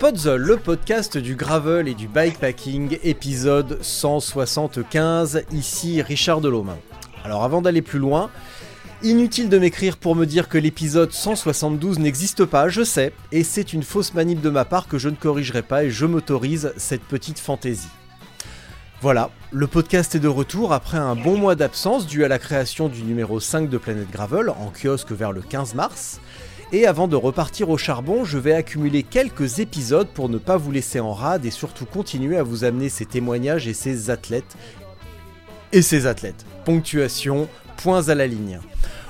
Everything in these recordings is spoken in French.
Spotzel, le podcast du gravel et du bikepacking, épisode 175, ici Richard Delhomme. Alors avant d'aller plus loin, inutile de m'écrire pour me dire que l'épisode 172 n'existe pas, je sais, et c'est une fausse manip de ma part que je ne corrigerai pas et je m'autorise cette petite fantaisie. Voilà, le podcast est de retour après un bon mois d'absence dû à la création du numéro 5 de Planète Gravel en kiosque vers le 15 mars. Et avant de repartir au charbon, je vais accumuler quelques épisodes pour ne pas vous laisser en rade et surtout continuer à vous amener ces témoignages et ces athlètes. Et ces athlètes. Ponctuation, points à la ligne.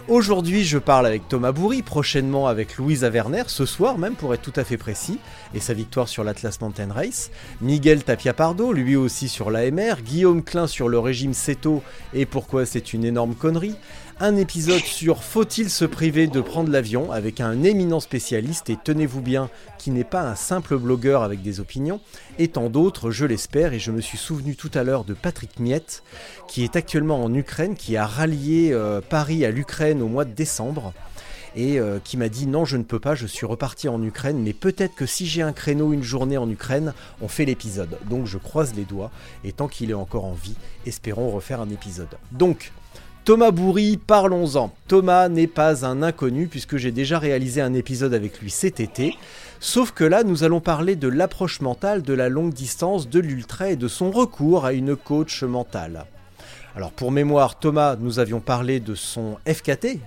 Aujourd'hui, je parle avec Thomas Bourri, prochainement avec Louise Averner, ce soir même pour être tout à fait précis, et sa victoire sur l'Atlas Mountain Race, Miguel Tapia Pardo, lui aussi sur l'AMR, Guillaume Klein sur le régime CETO et pourquoi c'est une énorme connerie, un épisode sur faut-il se priver de prendre l'avion avec un éminent spécialiste et tenez-vous bien qui n'est pas un simple blogueur avec des opinions, et tant d'autres, je l'espère, et je me suis souvenu tout à l'heure de Patrick Miette, qui est actuellement en Ukraine, qui a rallié euh, Paris à l'Ukraine au mois de décembre, et euh, qui m'a dit non je ne peux pas, je suis reparti en Ukraine, mais peut-être que si j'ai un créneau une journée en Ukraine, on fait l'épisode. Donc je croise les doigts, et tant qu'il est encore en vie, espérons refaire un épisode. Donc, Thomas Bourri, parlons-en. Thomas n'est pas un inconnu puisque j'ai déjà réalisé un épisode avec lui cet été. Sauf que là, nous allons parler de l'approche mentale de la longue distance, de l'ultra et de son recours à une coach mentale. Alors pour mémoire, Thomas, nous avions parlé de son FKT,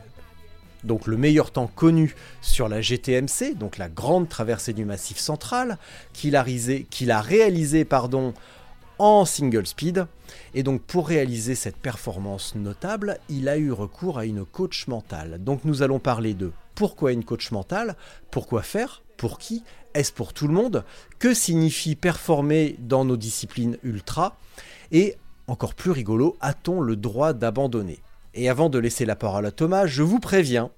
donc le meilleur temps connu sur la GTMC, donc la grande traversée du Massif Central, qu'il a, réalisé, a réalisé pardon, en single speed. Et donc pour réaliser cette performance notable, il a eu recours à une coach mentale. Donc nous allons parler de pourquoi une coach mentale, pourquoi faire, pour qui, est-ce pour tout le monde, que signifie performer dans nos disciplines ultra, et encore plus rigolo, a-t-on le droit d'abandonner? Et avant de laisser la parole à Thomas, je vous préviens,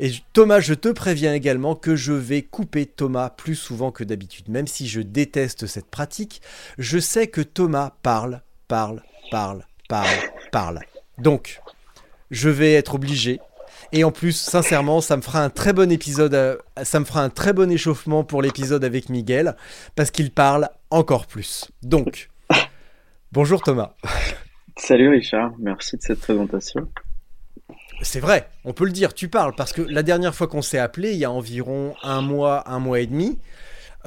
et Thomas, je te préviens également que je vais couper Thomas plus souvent que d'habitude. Même si je déteste cette pratique, je sais que Thomas parle, parle, parle, parle, parle. Donc, je vais être obligé. Et en plus, sincèrement, ça me fera un très bon épisode, euh, ça me fera un très bon échauffement pour l'épisode avec Miguel, parce qu'il parle encore plus. Donc, bonjour Thomas. Salut Richard, merci de cette présentation. C'est vrai, on peut le dire, tu parles, parce que la dernière fois qu'on s'est appelé, il y a environ un mois, un mois et demi,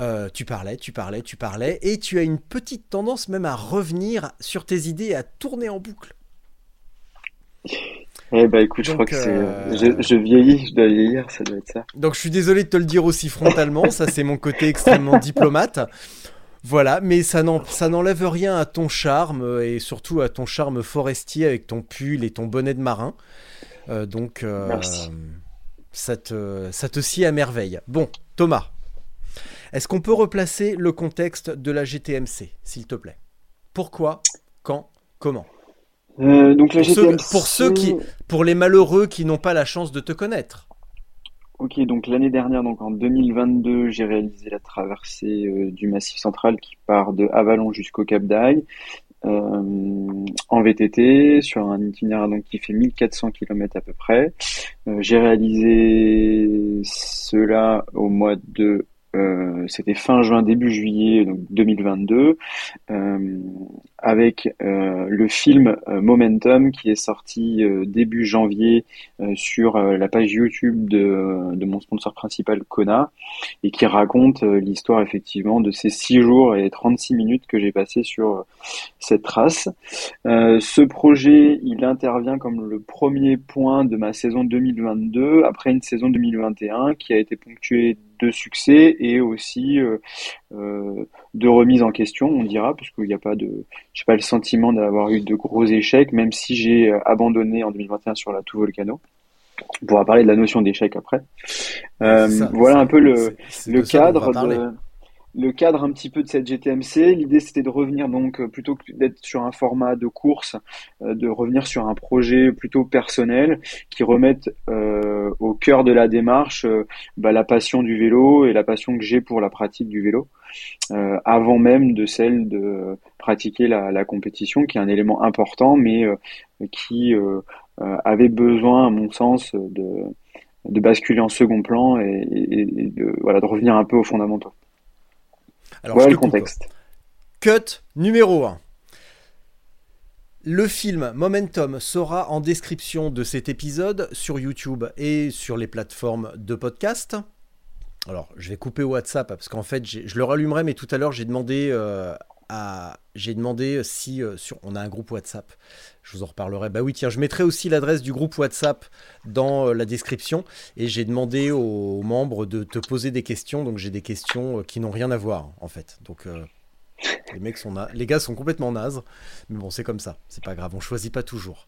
euh, tu parlais, tu parlais, tu parlais, et tu as une petite tendance même à revenir sur tes idées et à tourner en boucle. Eh bah écoute, je Donc, crois que c'est. euh, Je, je vieillis, je dois vieillir, ça doit être ça. Donc je suis désolé de te le dire aussi frontalement, ça c'est mon côté extrêmement diplomate. Voilà, mais ça n'en- ça n'enlève rien à ton charme et surtout à ton charme forestier avec ton pull et ton bonnet de marin. Euh, donc Merci. ça te, ça te sied à merveille. Bon, Thomas, est-ce qu'on peut replacer le contexte de la GTMC, s'il te plaît? Pourquoi? Quand? Comment? Euh, donc la pour ceux, GTMC. pour ceux qui, pour les malheureux qui n'ont pas la chance de te connaître. Ok, donc l'année dernière, donc en 2022, j'ai réalisé la traversée euh, du Massif Central qui part de Avalon jusqu'au Cap d'Aille euh, en VTT sur un itinéraire donc qui fait 1400 km à peu près. Euh, j'ai réalisé cela au mois de euh, c'était fin juin, début juillet donc 2022, euh, avec euh, le film Momentum qui est sorti début janvier sur la page YouTube de, de, mon sponsor principal Kona et qui raconte l'histoire effectivement de ces 6 jours et 36 minutes que j'ai passé sur cette trace. ce projet, il intervient comme le premier point de ma saison 2022 après une saison 2021 qui a été ponctuée de succès et aussi euh, euh, de remise en question, on dira, parce qu'il n'y a pas de, j'ai pas le sentiment d'avoir eu de gros échecs, même si j'ai euh, abandonné en 2021 sur la Tout Volcano. On pourra parler de la notion d'échec après. voilà un peu le, le cadre de, le cadre un petit peu de cette GTMC. L'idée c'était de revenir donc euh, plutôt que d'être sur un format de course, euh, de revenir sur un projet plutôt personnel qui remette euh, au cœur de la démarche bah, la passion du vélo et la passion que j'ai pour la pratique du vélo. avant même de celle de pratiquer la, compétition, qui est un élément important, mais qui avait besoin, à mon sens, de, basculer en second plan et, et de, voilà, de revenir un peu aux fondamentaux. Alors, le contexte. Cut numéro 1. Le film Momentum sera en description de cet épisode sur YouTube et sur les plateformes de podcast. Alors, je vais couper WhatsApp parce qu'en fait, je le rallumerai, mais tout à l'heure, j'ai demandé euh, j'ai demandé si euh, on a un groupe WhatsApp. Je vous en reparlerai. Bah oui, tiens, je mettrai aussi l'adresse du groupe WhatsApp dans euh, la description et j'ai demandé aux membres de te poser des questions. Donc j'ai des questions euh, qui n'ont rien à voir en fait. Donc les mecs sont les gars sont complètement nazes, mais bon c'est comme ça, c'est pas grave, on choisit pas toujours.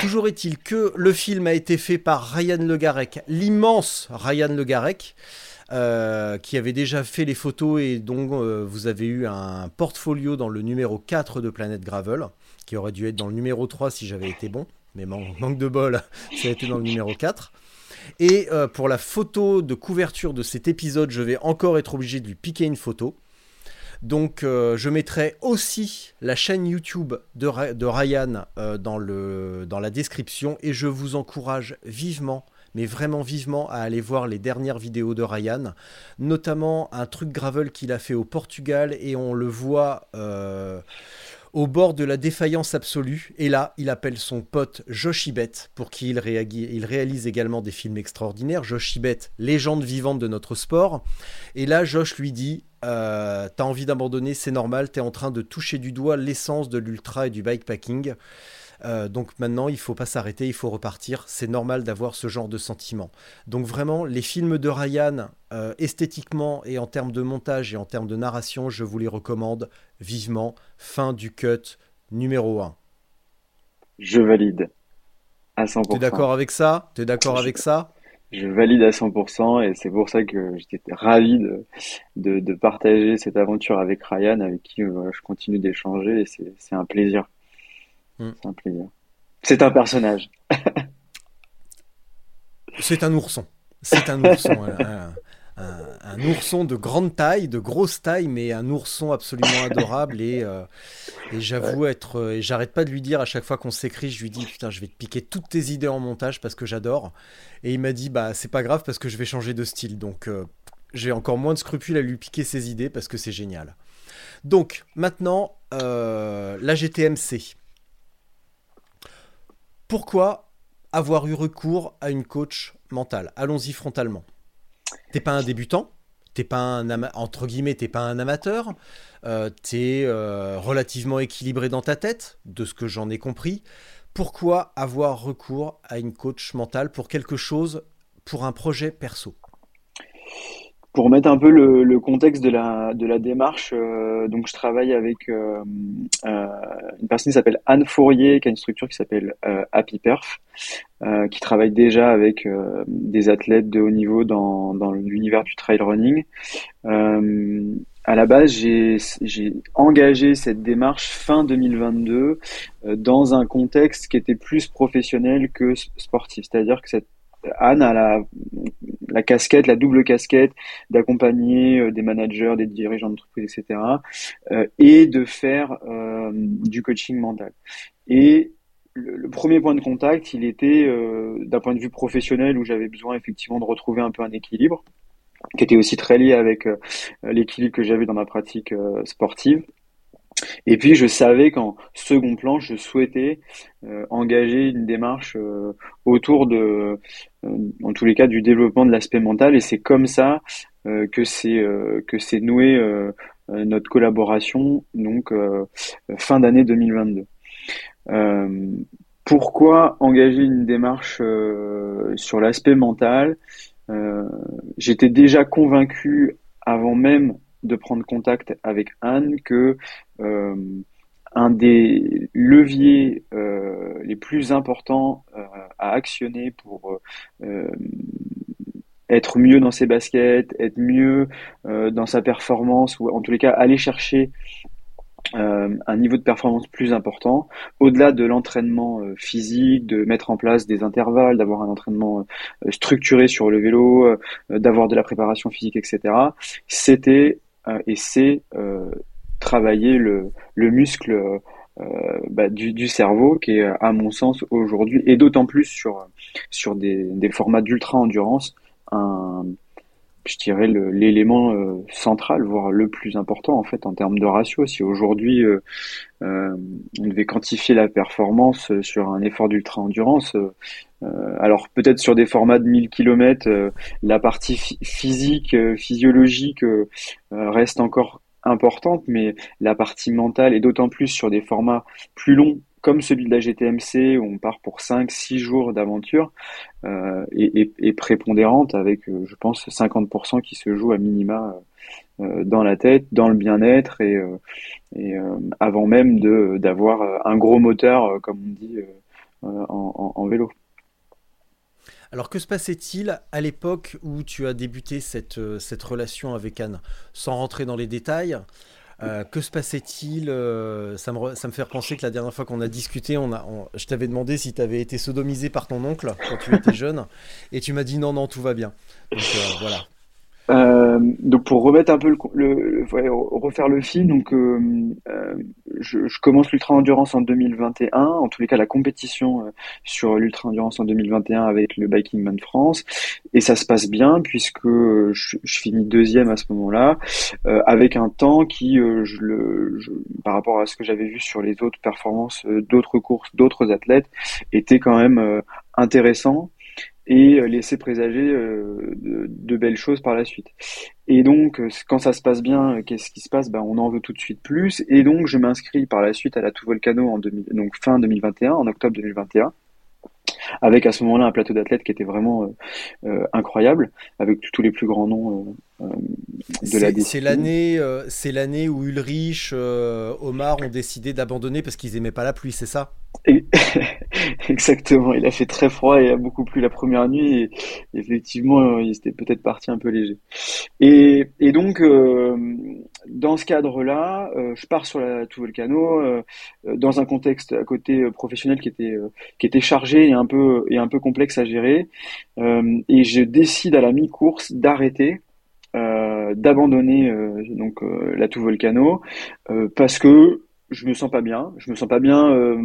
Toujours est-il que le film a été fait par Ryan Le l'immense Ryan Le Garec. Euh, qui avait déjà fait les photos et dont euh, vous avez eu un portfolio dans le numéro 4 de Planète Gravel, qui aurait dû être dans le numéro 3 si j'avais été bon, mais manque de bol, ça a été dans le numéro 4. Et euh, pour la photo de couverture de cet épisode, je vais encore être obligé de lui piquer une photo. Donc je mettrai aussi la chaîne YouTube de, de Ryan dans, le, dans la description et je vous encourage vivement mais vraiment vivement à aller voir les dernières vidéos de Ryan, notamment un truc gravel qu'il a fait au Portugal et on le voit euh, au bord de la défaillance absolue. Et là, il appelle son pote Josh Ibet, pour qui il, réalise également des films extraordinaires. Josh Ibet, légende vivante de notre sport. Et là, Josh lui dit euh, T'as envie d'abandonner, c'est normal, t'es en train de toucher du doigt l'essence de l'ultra et du bikepacking. Euh, donc maintenant, il faut pas s'arrêter, il faut repartir. C'est normal d'avoir ce genre de sentiment. Donc vraiment, les films de Ryan, euh, esthétiquement et en termes de montage et en termes de narration, je vous les recommande vivement. Fin du cut numéro 1. Je valide à 100%. T'es d'accord avec ça? T'es d'accord avec ça? Je valide à 100% et c'est pour ça que j'étais ravi de, de, partager cette aventure avec Ryan, avec qui euh, je continue d'échanger et c'est un plaisir. Mm. C'est un plaisir. C'est un personnage. c'est un ourson. C'est un ourson. un, ourson de grande taille, de grosse taille, mais un ourson absolument adorable. Et, euh, et j'avoue être. Euh, et j'arrête pas de lui dire à chaque fois qu'on s'écrit, je lui dis Putain, je vais te piquer toutes tes idées en montage parce que j'adore. Et il m'a dit Bah, c'est pas grave parce que je vais changer de style. Donc, euh, j'ai encore moins de scrupules à lui piquer ses idées parce que c'est génial. Donc, maintenant, la GTMC. Pourquoi avoir eu recours à une coach mentale? Allons-y frontalement. T'es pas un débutant, t'es pas un entre guillemets, t'es pas un amateur, euh, t'es euh, relativement équilibré dans ta tête, de ce que j'en ai compris. Pourquoi avoir recours à une coach mentale pour quelque chose, pour un projet perso? Pour mettre un peu le, le, contexte de la, de la démarche, euh, donc je travaille avec euh, euh, une personne qui s'appelle Anne Fourier, qui a une structure qui s'appelle euh, Happy Perf, euh, qui travaille déjà avec des athlètes de haut niveau dans, dans l'univers du trail running. à la base, j'ai engagé cette démarche fin 2022 dans un contexte qui était plus professionnel que sportif, c'est-à-dire que cette Anne a la, la casquette, la double casquette d'accompagner euh, des managers, des dirigeants d'entreprise, etc. Euh, et de faire euh, du coaching mental. Et le, premier point de contact, il était d'un point de vue professionnel où j'avais besoin effectivement de retrouver un peu un équilibre. qui était aussi très lié avec l'équilibre que j'avais dans ma pratique sportive. Et puis je savais qu'en second plan, je souhaitais engager une démarche autour de, en tous les cas, du développement de l'aspect mental. Et c'est comme ça que c'est que c'est noué notre collaboration, donc fin d'année 2022. Pourquoi engager une démarche euh, sur l'aspect mental? Euh, J'étais déjà convaincu avant même de prendre contact avec Anne que euh, un des leviers les plus importants à actionner pour être mieux dans ses baskets, être mieux dans sa performance, ou en tous les cas aller chercher euh, un niveau de performance plus important, au-delà de l'entraînement euh, physique, de mettre en place des intervalles, d'avoir un entraînement euh, structuré sur le vélo, d'avoir de la préparation physique, etc. C'était et c'est travailler le, le muscle bah, du, du, cerveau qui est à mon sens aujourd'hui et d'autant plus sur sur des, des formats d'ultra endurance un je dirais l'élément euh, central, voire le plus important en fait en termes de ratio. Si aujourd'hui euh, euh, on devait quantifier la performance sur un effort d'ultra endurance, alors peut-être sur des formats de 1000 km, la partie physique, physiologique reste encore importante, mais la partie mentale et d'autant plus sur des formats plus longs comme celui de la GTMC où on part pour 5-6 jours d'aventure euh, est, prépondérante avec, euh, je pense, 50% qui se joue à minima euh, dans la tête, dans le bien-être et, et avant même d'avoir un gros moteur, comme on dit, en, en, vélo. Alors que se passait-il à l'époque où tu as débuté cette, cette relation avec Anne? Sans rentrer dans les détails, euh, que se passait-il euh, ça, me ça me fait penser que la dernière fois qu'on a discuté, on a, je t'avais demandé si tu avais été sodomisé par ton oncle quand tu étais jeune, et tu m'as dit non, non, tout va bien. Donc euh, voilà. Euh, donc pour remettre un peu le, refaire le fil, donc euh, euh, je, je, commence l'ultra endurance en 2021, en tous les cas la compétition sur l'ultra endurance en 2021 avec le Biking Man France, et ça se passe bien puisque je, je finis deuxième à ce moment-là, avec un temps qui, je le, par rapport à ce que j'avais vu sur les autres performances d'autres courses, d'autres athlètes, était quand même intéressant et euh, laisser présager euh, de, belles choses par la suite. Et donc, euh, quand ça se passe bien, qu'est-ce qui se passe? Ben, On en veut tout de suite plus. Et donc, je m'inscris par la suite à la Tout Volcano en donc fin 2021, en octobre 2021 avec à ce moment-là un plateau d'athlètes qui était vraiment incroyable, avec tous les plus grands noms de la C'est l'année, c'est l'année où Ulrich, Omar ont décidé d'abandonner parce qu'ils aimaient pas la pluie, c'est ça? Exactement, il a fait très froid et a beaucoup plu la première nuit et effectivement il était peut-être parti un peu léger. Et, et donc euh, dans ce cadre-là, euh, je pars sur la Tout Volcano euh, dans un contexte à côté professionnel qui était qui était chargé et un peu et un peu complexe à gérer. Et je décide à la mi-course d'arrêter d'abandonner donc la Tout Volcano parce que je me sens pas bien, je me sens pas bien euh,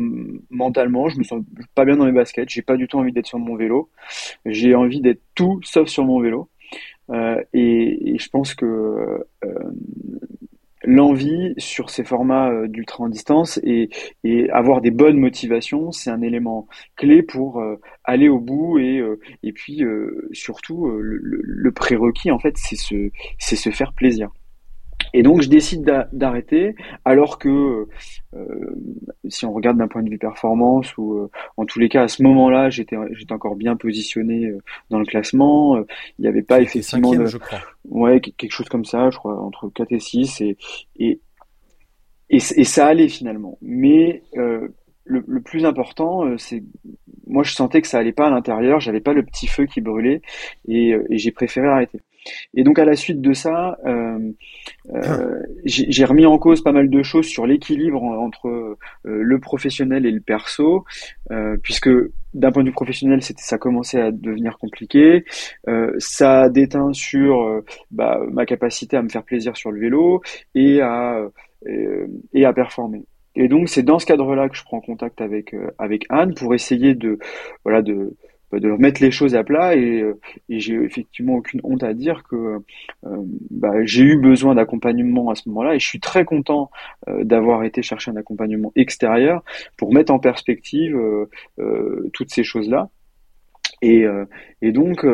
mentalement, je me sens pas bien dans mes baskets, j'ai pas du tout envie d'être sur mon vélo, j'ai envie d'être tout sauf sur mon vélo. Euh, et, je pense que euh, l'envie sur ces formats d'ultra en distance et, avoir des bonnes motivations, c'est un élément clé pour aller au bout et, et puis surtout le, le prérequis en fait, c'est se, c'est se faire plaisir. Et donc je décide d'arrêter, alors que euh, si on regarde d'un point de vue performance, ou euh, en tous les cas à ce moment-là, j'étais j'étais encore bien positionné euh, dans le classement. Il n'y avait pas effectivement cinquième, je crois. ouais quelque chose comme ça, je crois entre 4 et 6 et et et, ça allait finalement. Mais le, le, plus important, c'est moi je sentais que ça allait pas à l'intérieur, j'avais pas le petit feu qui brûlait et, et j'ai préféré arrêter. Et donc à la suite de ça, euh, euh, j'ai remis en cause pas mal de choses sur l'équilibre entre euh, le professionnel et le perso, puisque d'un point de vue professionnel, ça commençait à devenir compliqué. ça a déteint sur bah, ma capacité à me faire plaisir sur le vélo et à et à performer. Et donc c'est dans ce cadre-là que je prends contact avec avec Anne pour essayer de voilà de de remettre les choses à plat et, et j'ai effectivement aucune honte à dire que bah, j'ai eu besoin d'accompagnement à ce moment-là et je suis très content d'avoir été chercher un accompagnement extérieur pour mettre en perspective toutes ces choses-là. Et, et donc,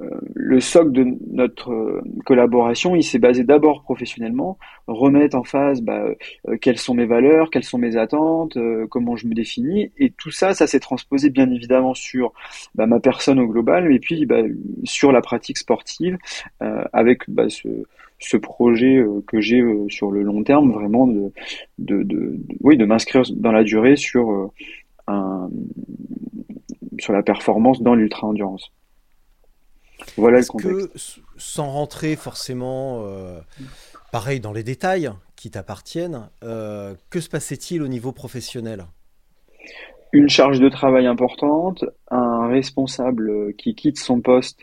euh, le socle de notre euh, collaboration, il s'est basé d'abord professionnellement, remettre en phase bah, euh, quelles sont mes valeurs, quelles sont mes attentes, comment je me définis, et tout ça, ça s'est transposé bien évidemment sur bah, ma personne au global, mais puis bah, sur la pratique sportive, avec bah, ce, ce, projet que j'ai sur le long terme, vraiment de, de, de, oui, de m'inscrire dans la durée sur un, sur la performance dans l'ultra endurance. Voilà le contexte. Que, sans rentrer forcément, euh, pareil, dans les détails qui t'appartiennent, euh, que se passait-il au niveau professionnel? Une charge de travail importante, un responsable qui quitte son poste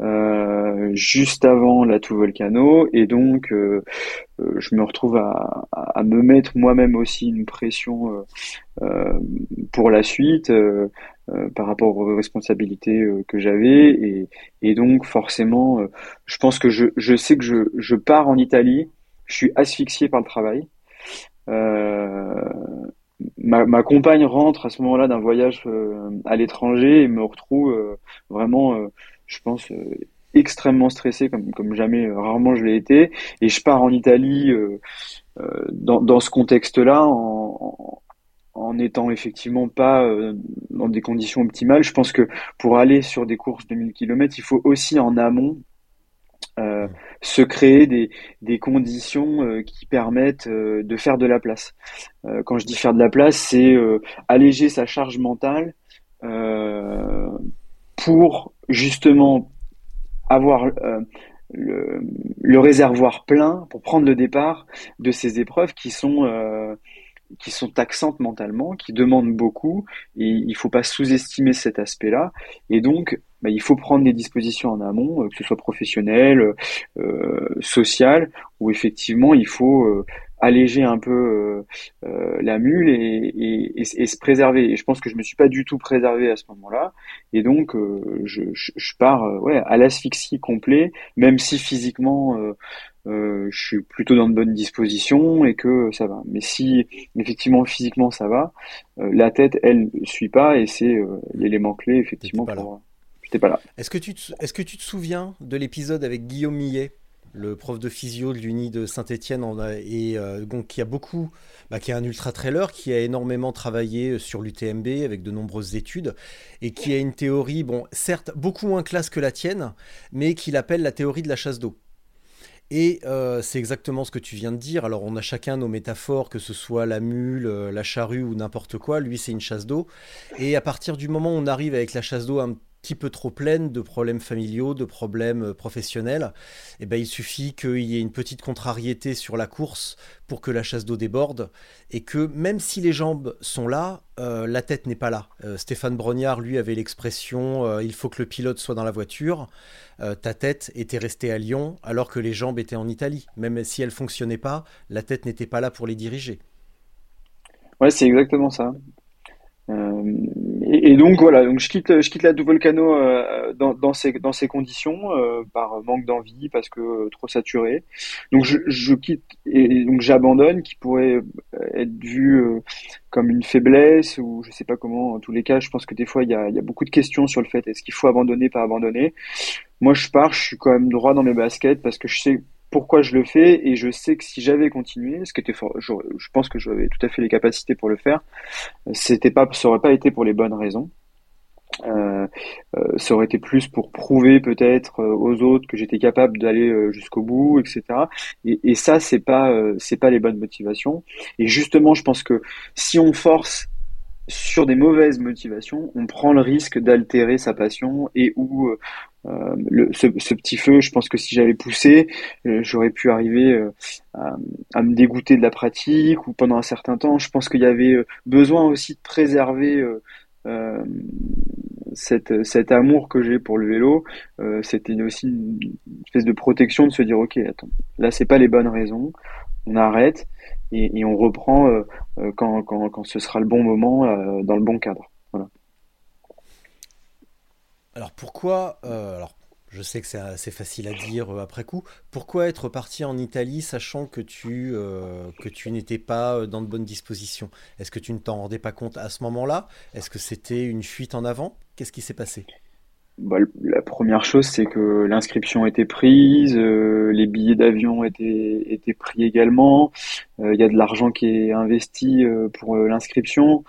euh, juste avant la tout volcano et donc je me retrouve à, me mettre moi-même aussi une pression pour la suite euh, par rapport aux responsabilités euh, que j'avais. Et, donc forcément euh, je pense que je, sais que je, je, pars en Italie. Je suis asphyxié par le travail. Ma, ma, compagne rentre à ce moment-là d'un voyage à l'étranger et me retrouve vraiment je pense extrêmement stressé comme, comme jamais rarement je l'ai été et je pars en Italie dans, dans ce contexte-là en, en étant effectivement pas euh, dans des conditions optimales. Je pense que pour aller sur des courses de 1000 km, il faut aussi en amont euh, se créer des, des conditions euh, qui permettent de faire de la place. quand je dis faire de la place, c'est alléger sa charge mentale pour justement avoir le, le, réservoir plein pour prendre le départ de ces épreuves qui sont qui sont taxantes mentalement, qui demandent beaucoup, et il faut pas sous-estimer cet aspect-là. Et donc, bah, il faut prendre des dispositions en amont, euh, que ce soit professionnel, euh, social, où effectivement il faut euh, alléger un peu euh, euh, la mule et, et, et, et, se préserver. Et je pense que je me suis pas du tout préservé à ce moment-là. Et donc, je, je, je, pars ouais, à l'asphyxie complet, même si physiquement euh, je suis plutôt dans de bonnes dispositions et que ça va. Mais si effectivement physiquement ça va, euh, la tête elle suit pas et c'est euh, l'élément clé effectivement. Pour... J'étais pas là. Est-ce que tu te, est-ce que tu te souviens de l'épisode avec Guillaume Millet, le prof de physio de l'Uni de Saint-Étienne et donc qui a beaucoup, bah, qui est un ultra trailer, qui a énormément travaillé sur l'UTMB avec de nombreuses études et qui a une théorie, bon certes beaucoup moins classe que la tienne, mais qu'il appelle la théorie de la chasse d'eau. Et euh, c'est exactement ce que tu viens de dire. Alors on a chacun nos métaphores, que ce soit la mule, euh, la charrue ou n'importe quoi. Lui c'est une chasse d'eau. Et à partir du moment où on arrive avec la chasse d'eau un petit peu trop pleine de problèmes familiaux, de problèmes euh, professionnels, eh ben, il suffit qu'il y ait une petite contrariété sur la course pour que la chasse d'eau déborde et que même si les jambes sont là, euh, la tête n'est pas là. Euh, Stéphane Brognard, lui, avait l'expression il faut que le pilote soit dans la voiture. ta tête était restée à Lyon alors que les jambes étaient en Italie. Même si elles fonctionnaient pas, la tête n'était pas là pour les diriger. Ouais, c'est exactement ça. Euh, et, donc voilà, donc je quitte, je quitte la Volcano euh, dans, dans, ces, dans ces conditions, euh, par manque d'envie, parce que trop saturé. Donc je, je quitte et donc j'abandonne, qui pourrait être vu comme une faiblesse ou je sais pas comment. En tous les cas, je pense que des fois il y a, y a beaucoup de questions sur le fait est-ce qu'il faut abandonner, pas abandonner? Moi je pars, je suis quand même droit dans mes baskets parce que je sais pourquoi je le fais et je sais que si j'avais continué, ce qui était fort, je, pense que j'avais tout à fait les capacités pour le faire, c'était pas, ça aurait pas été pour les bonnes raisons. Euh, euh, ça aurait été plus pour prouver peut-être euh, aux autres que j'étais capable d'aller jusqu'au bout, etc. Et, et ça, c'est pas, c'est pas les bonnes motivations. Et justement, je pense que si on force sur des mauvaises motivations, on prend le risque d'altérer sa passion et où euh, le, ce, ce, petit feu, je pense que si j'avais poussé, euh, j'aurais pu arriver euh, à, à, me dégoûter de la pratique ou pendant un certain temps. Je pense qu'il y avait besoin aussi de préserver cette, cet amour que j'ai pour le vélo. C'était aussi une espèce de protection de se dire ok, attends, là c'est pas les bonnes raisons, on arrête et, et on reprend quand, quand, quand, ce sera le bon moment dans le bon cadre. Alors pourquoi, euh, alors je sais que c'est assez facile à dire euh, après coup, pourquoi être parti en Italie sachant que tu, euh, n'étais pas dans de bonnes dispositions? Est-ce que tu ne t'en rendais pas compte à ce moment-là? Est-ce que c'était une fuite en avant? Qu'est-ce qui s'est passé? Bah, la première chose, c'est que l'inscription était prise, les billets d'avion étaient, pris également. Il y a de l'argent qui est investi pour l'inscription.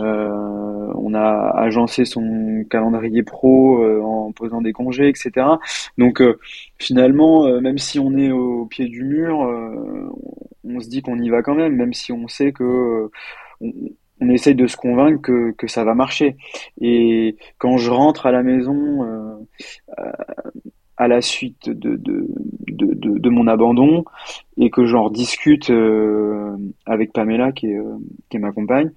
Euh, on a agencé son calendrier pro euh, en posant des congés, etc. Donc euh, finalement, même si on est au pied du mur, on se dit qu'on y va quand même, même si on sait que on, essaye de se convaincre que, que ça va marcher. Et quand je rentre à la maison à la suite de, de, mon abandon et que j'en rediscute euh, avec Pamela, qui est, ma compagne,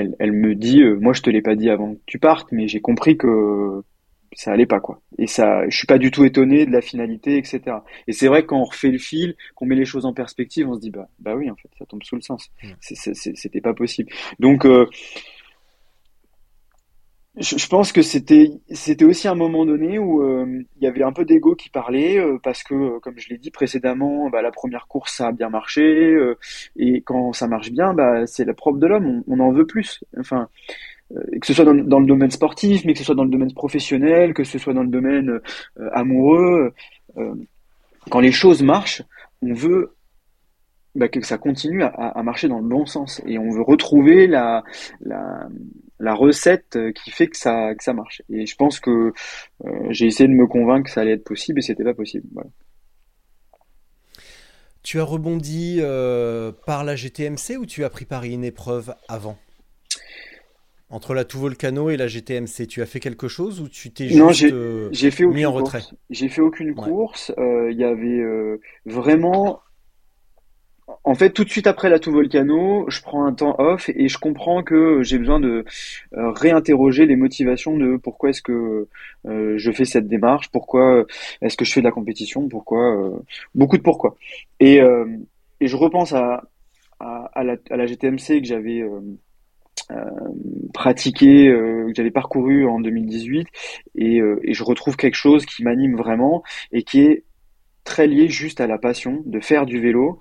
elle, elle me dit, euh, moi je te l'ai pas dit avant que tu partes, mais j'ai compris que ça allait pas quoi. Et ça, je suis pas du tout étonné de la finalité, etc. Et c'est vrai quand on refait le fil, qu'on met les choses en perspective, on se dit bah bah oui en fait ça tombe sous le sens. C'était pas possible. Donc euh, je, pense que c'était c'était aussi un moment donné où euh, il y avait un peu d'ego qui parlait euh, parce que euh, comme je l'ai dit précédemment, bah, la première course ça a bien marché euh, et quand ça marche bien, bah c'est la propre de l'homme, on, on en veut plus. Enfin euh, que ce soit dans, dans le domaine sportif, mais que ce soit dans le domaine professionnel, que ce soit dans le domaine euh, amoureux, quand les choses marchent, on veut bah, que ça continue à, à marcher dans le bon sens et on veut retrouver la, la, la recette qui fait que ça, que ça marche. Et je pense que euh, j'ai essayé de me convaincre que ça allait être possible et c'était pas possible. Voilà. Tu as rebondi euh, par la GTMC ou tu as préparé une épreuve avant? Entre la Tout Volcano et la GTMC, tu as fait quelque chose ou tu t'es Non, juste j'ai euh, j'ai fait mis en course. retrait? J'ai fait aucune Ouais. course. Euh, Il y avait euh, vraiment En fait, tout de suite après la tout volcano, je prends un temps off et je comprends que j'ai besoin de euh, réinterroger les motivations de pourquoi est-ce que euh, je fais cette démarche, pourquoi est-ce que je fais de la compétition, pourquoi euh, beaucoup de pourquoi. Et, euh, je repense à, la, GTMC que j'avais euh, euh, pratiqué, euh, que j'avais parcouru en 2018 et, euh, et je retrouve quelque chose qui m'anime vraiment et qui est très lié juste à la passion de faire du vélo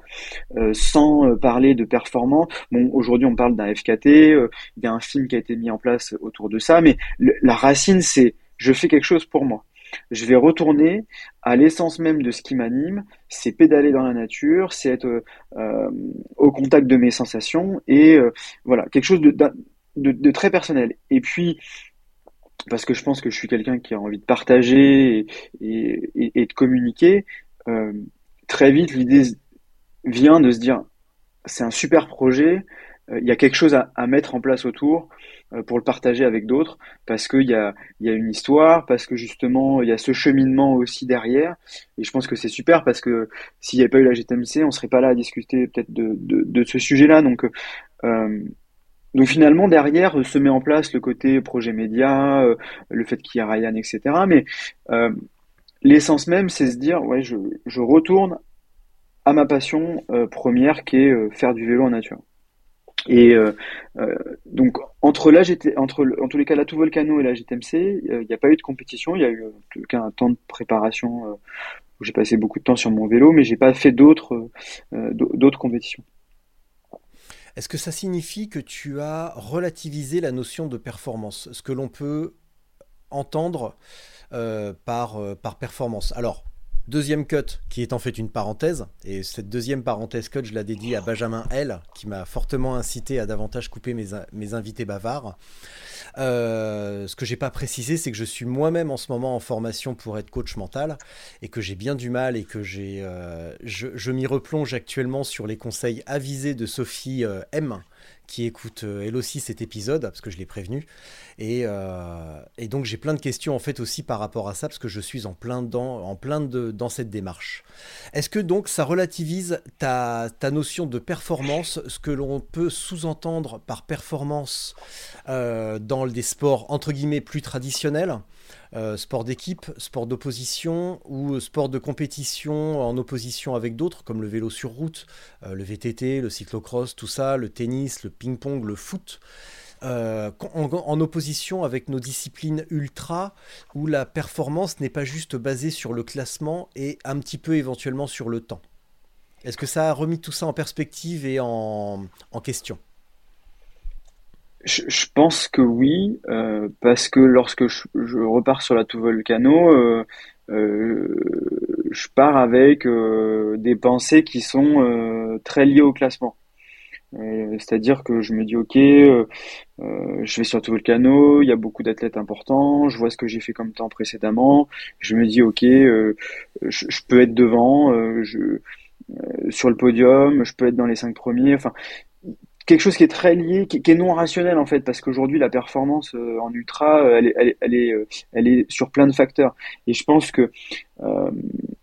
euh, sans euh, parler de performance. Bon, aujourd'hui on parle d'un FKT, euh, il y a un film qui a été mis en place autour de ça, mais la racine c'est je fais quelque chose pour moi. Je vais retourner à l'essence même de ce qui m'anime, c'est pédaler dans la nature, c'est être au contact de mes sensations et voilà quelque chose de, très personnel. Et puis parce que je pense que je suis quelqu'un qui a envie de partager et de communiquer, euh, très vite l'idée vient de se dire c'est un super projet, euh, il y a quelque chose à, mettre en place autour euh, pour le partager avec d'autres, parce qu'il y a, y a une histoire, parce que justement il y a ce cheminement aussi derrière, et je pense que c'est super parce que s'il n'y avait pas eu la GTMC, on serait pas là à discuter peut-être de, ce sujet-là, donc donc finalement derrière se met en place le côté projet média, le fait qu'il y a Ryan, etc. Mais l'essence même, c'est se dire ouais, je, retourne à ma passion euh, première qui est euh, faire du vélo en nature. Et euh, donc entre là, j'étais entre en tous les cas la Tout Volcano et la GTMC, il n'y a pas eu de compétition, il y a eu euh, en tout cas un temps de préparation où j'ai passé beaucoup de temps sur mon vélo, mais j'ai pas fait d'autres d'autres compétitions. Est-ce que ça signifie que tu as relativisé la notion de performance, ce que l'on peut entendre euh, par, euh, par performance Alors, deuxième cut, qui est en fait une parenthèse, et cette deuxième parenthèse cut, je la dédie à Benjamin L, qui m'a fortement incité à davantage couper mes, mes invités bavards. Euh, ce que j'ai pas précisé, c'est que je suis moi-même en ce moment en formation pour être coach mental et que j'ai bien du mal et que j'ai, je, m'y replonge actuellement sur les conseils avisés de Sophie M qui écoute euh, elle aussi cet épisode parce que je l'ai prévenu et, euh, et donc j'ai plein de questions en fait aussi par rapport à ça parce que je suis en plein dedans, en plein de, dans cette démarche. Est-ce que donc ça relativise ta, ta notion de performance, ce que l'on peut sous-entendre par performance euh, dans des sports entre guillemets plus traditionnels euh, sport d'équipe, sport d'opposition ou sport de compétition en opposition avec d'autres comme le vélo sur route, euh, le VTT, le cyclocross, tout ça, le tennis, le ping-pong, le foot. euh, en, opposition avec nos disciplines ultra, où la performance n'est pas juste basée sur le classement et un petit peu éventuellement sur le temps. Est-ce que ça a remis tout ça en perspective et en question? Je, je pense que oui, euh, parce que lorsque je, je repars sur la tout volcano, euh, euh, je pars avec euh, des pensées qui sont euh, très liées au classement. Euh, c'est-à-dire que je me dis, ok, je vais sur tout volcano, il y a beaucoup d'athlètes importants, je vois ce que j'ai fait comme temps précédemment, je me dis, ok, je, je peux être devant, je, sur le podium, je peux être dans les cinq premiers, enfin, quelque chose qui est très lié, qui, est non rationnel en fait, parce qu'aujourd'hui la performance euh, en ultra, euh, elle est, elle est, euh, elle est sur plein de facteurs. Et je pense que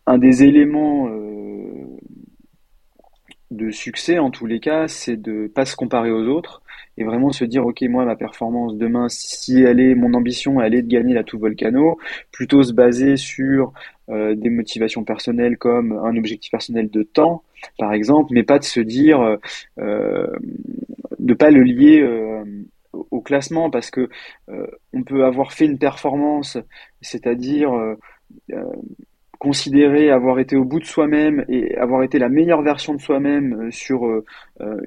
un des éléments de succès en tous les cas, c'est de pas se comparer aux autres et vraiment se dire ok moi ma performance demain si elle est mon ambition elle est de gagner la tout volcano plutôt se baser sur des motivations personnelles comme un objectif personnel de temps par exemple mais pas de se dire euh, euh, de pas le lier euh, au classement parce que euh, on peut avoir fait une performance c'est-à-dire euh, euh, considérer avoir été au bout de soi-même et avoir été la meilleure version de soi-même sur euh,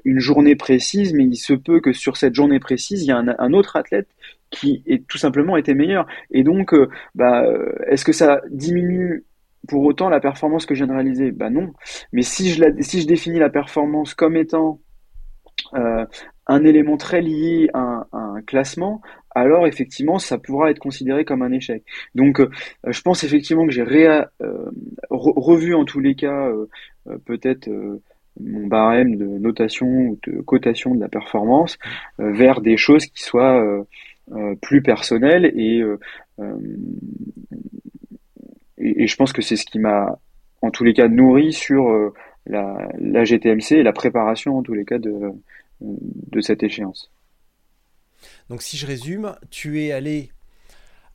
une journée précise, mais il se peut que sur cette journée précise, il y a un, autre athlète qui est tout simplement été meilleur. Et donc, euh, bah, est-ce que ça diminue pour autant la performance que je viens de réaliser? Bah non. Mais si je la, si je définis la performance comme étant euh, un élément très lié à un, à un classement, alors effectivement, ça pourra être considéré comme un échec. Donc, euh, je pense effectivement que j'ai euh, re- revu en tous les cas euh, euh, peut-être euh, mon barème de notation ou de cotation de la performance vers des choses qui soient plus personnelles et, et, je pense que c'est ce qui m'a en tous les cas nourri sur euh, la, GTMC et la préparation en tous les cas de, cette échéance. Donc si je résume, tu es allé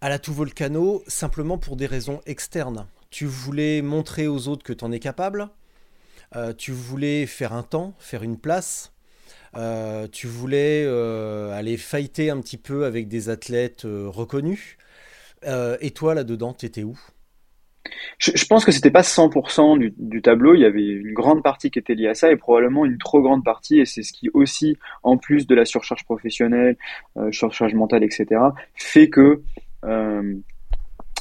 à la tout volcano simplement pour des raisons externes. Tu voulais montrer aux autres que tu en es capable, euh, tu voulais faire un temps, faire une place, euh, tu voulais aller fighter un petit peu avec des athlètes reconnus. Et toi là-dedans, t'étais où? Je, pense que c'était pas 100% du, du tableau, il y avait une grande partie qui était liée à ça et probablement une trop grande partie, et c'est ce qui aussi, en plus de la surcharge professionnelle, euh, surcharge mentale, etc., fait que euh,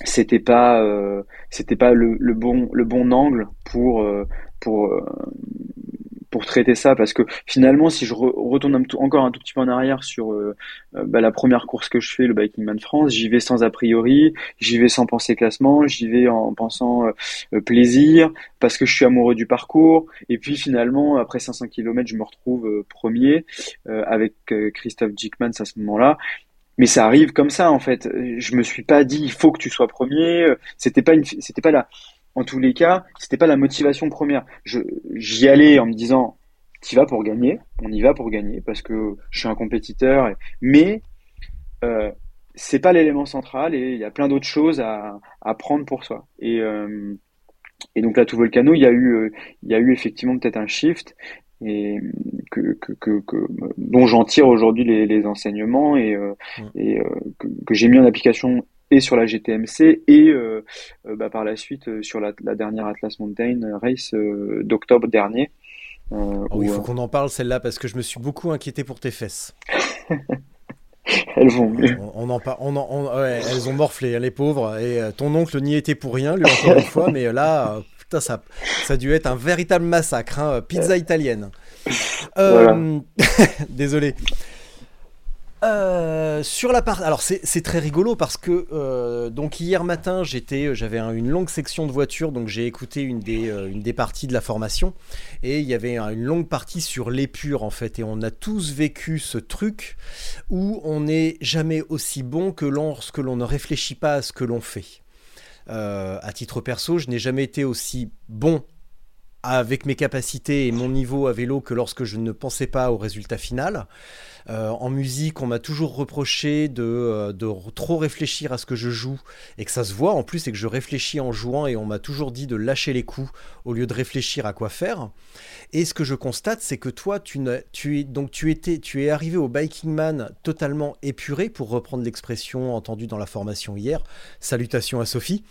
c'était pas euh, c'était pas le, le bon le bon angle pour euh, pour pour traiter ça parce que finalement si je re- retourne encore un tout petit peu en arrière sur euh, euh, bah, la première course que je fais le Biking Man France j'y vais sans a priori j'y vais sans penser classement j'y vais en pensant euh, plaisir parce que je suis amoureux du parcours et puis finalement après 500 km je me retrouve premier avec Christophe Dickmans à ce moment-là mais ça arrive comme ça en fait. Je me suis pas dit il faut que tu sois premier. C'était pas une, c'était pas la, en tous les cas, c'était pas la motivation première. Je, j'y allais en me disant t'y vas pour gagner, on y va pour gagner parce que je suis un compétiteur. et- mais euh, c'est pas l'élément central et il y a plein d'autres choses à, à prendre pour soi. Et euh, et donc là, tout volcano, il y a eu, il y a eu effectivement peut-être un shift et que, que, que, que- dont j'en tire aujourd'hui les, les enseignements et, euh, Mm. et euh, que j'ai mis en application et sur la GTMC et euh, euh, bah, par la suite euh, sur la, la dernière Atlas Mountain Race d'octobre dernier. Oh, Il faut qu'on en parle celle-là parce que je me suis beaucoup inquiété pour tes fesses. elles vont mieux. On, on en on en- on- ouais, elles ont morflé, hein, les pauvres. Et ton oncle n'y était pour rien, lui encore une fois. Mais là, putain, ça, ça a dû être un véritable massacre. hein, Pizza italienne. Euh, Désolé. Euh, sur la part, alors c'est très rigolo parce que euh, donc hier matin j'étais, j'avais un- une longue section de voiture donc j'ai écouté une des euh, une des parties de la formation et il y avait un- une longue partie sur l'épure en fait et on a tous vécu ce truc où on n'est jamais aussi bon que lorsque l'on ne réfléchit pas à ce que l'on fait. Euh, à titre perso, je n'ai jamais été aussi bon avec mes capacités et mon niveau à vélo que lorsque je ne pensais pas au résultat final. Euh, en musique, on m'a toujours reproché de, euh, trop réfléchir à ce que je joue et que ça se voit en plus et que je réfléchis en jouant et on m'a toujours dit de lâcher les coups au lieu de réfléchir à quoi faire. Et ce que je constate, c'est que toi, tu, tu, es, donc tu, étais, tu es arrivé au Biking Man totalement épuré, pour reprendre l'expression entendue dans la formation hier. Salutations à Sophie.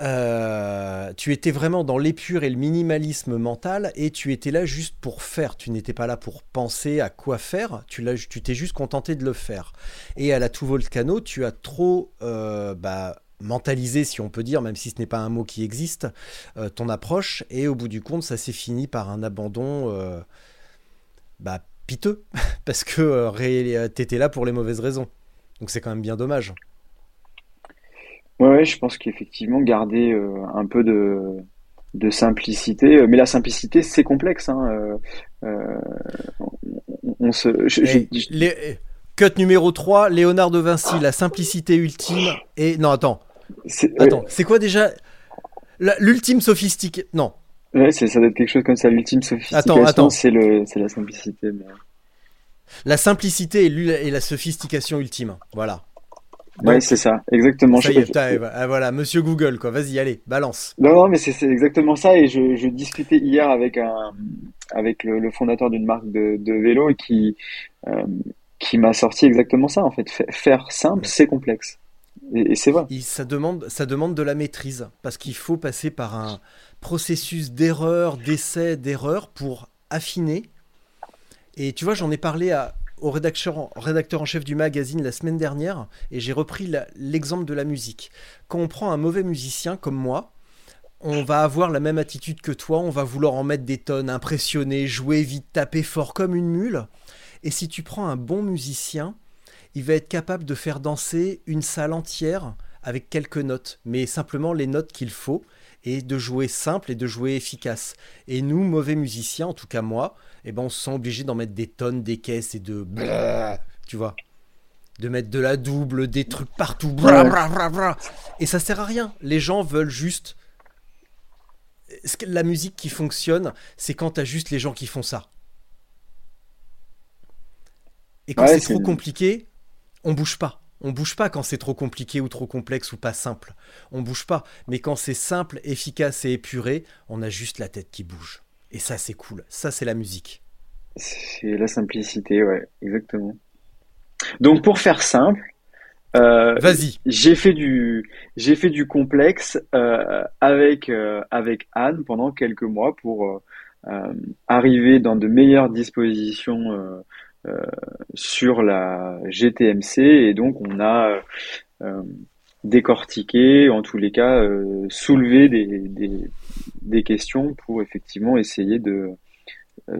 Euh, tu étais vraiment dans l'épure et le minimalisme mental et tu étais là juste pour faire. Tu n'étais pas là pour penser à quoi faire. Tu t'es juste contenté de le faire. Et à la tout volcano, tu as trop euh, bah, mentalisé, si on peut dire, même si ce n'est pas un mot qui existe, euh, ton approche. Et au bout du compte, ça s'est fini par un abandon bah, piteux parce que tu étais là pour les mauvaises raisons. Donc c'est quand même bien dommage. Ouais, je pense qu'effectivement, garder euh, un peu de, simplicité, euh, mais la simplicité, c'est complexe. Hein, euh, on, se, les, cut numéro 3, Léonard de Vinci, la simplicité ultime. Et non, attends. Attends, c'est quoi déjà? L'ultime sophistique. Non. Ouais, ça doit être quelque chose comme ça. L'ultime sophistication, attends, c'est la simplicité. La simplicité et la sophistication ultime. Voilà. Oui, c'est ça, exactement. Ça y est, ah, voilà, Monsieur Google, quoi. Vas-y, allez, balance. Non, non, mais c'est exactement ça. Et je, je, discutais hier avec un, avec le, fondateur d'une marque de, de, vélo et qui, euh, qui m'a sorti exactement ça. En fait, faire simple, c'est complexe. Et, c'est vrai. ça demande, ça demande de la maîtrise parce qu'il faut passer par un processus d'erreur, d'essai, d'erreur pour affiner. Et tu vois, j'en ai parlé à, au rédacteur, rédacteur en chef du magazine la semaine dernière et j'ai repris l'exemple de la musique. Quand on prend un mauvais musicien comme moi, on va avoir la même attitude que toi, on va vouloir en mettre des tonnes, impressionner, jouer vite, taper fort comme une mule. Et si tu prends un bon musicien, il va être capable de faire danser une salle entière avec quelques notes, mais simplement les notes qu'il faut, et de jouer simple et de jouer efficace. Et nous, mauvais musiciens, en tout cas moi, eh ben on se sent obligé d'en mettre des tonnes, des caisses et de... Tu vois de mettre de la double, des trucs partout. et ça sert à rien. Les gens veulent juste... La musique qui fonctionne, c'est quand t'as juste les gens qui font ça. Et quand c'est trop compliqué, on bouge pas. On bouge pas quand c'est trop compliqué ou trop complexe ou pas simple. On bouge pas. Mais quand c'est simple, efficace et épuré, on a juste la tête qui bouge. Et ça, c'est cool. Ça, c'est la musique. C'est la simplicité, ouais, exactement. Donc, pour faire simple, euh, Vas-y. J'ai fait du, j'ai fait du complexe euh, avec euh, avec Anne pendant quelques mois pour arriver dans de meilleures dispositions sur la GTMC et donc on a décortiqué, en tous les cas, soulevé des, des, des, questions pour effectivement essayer de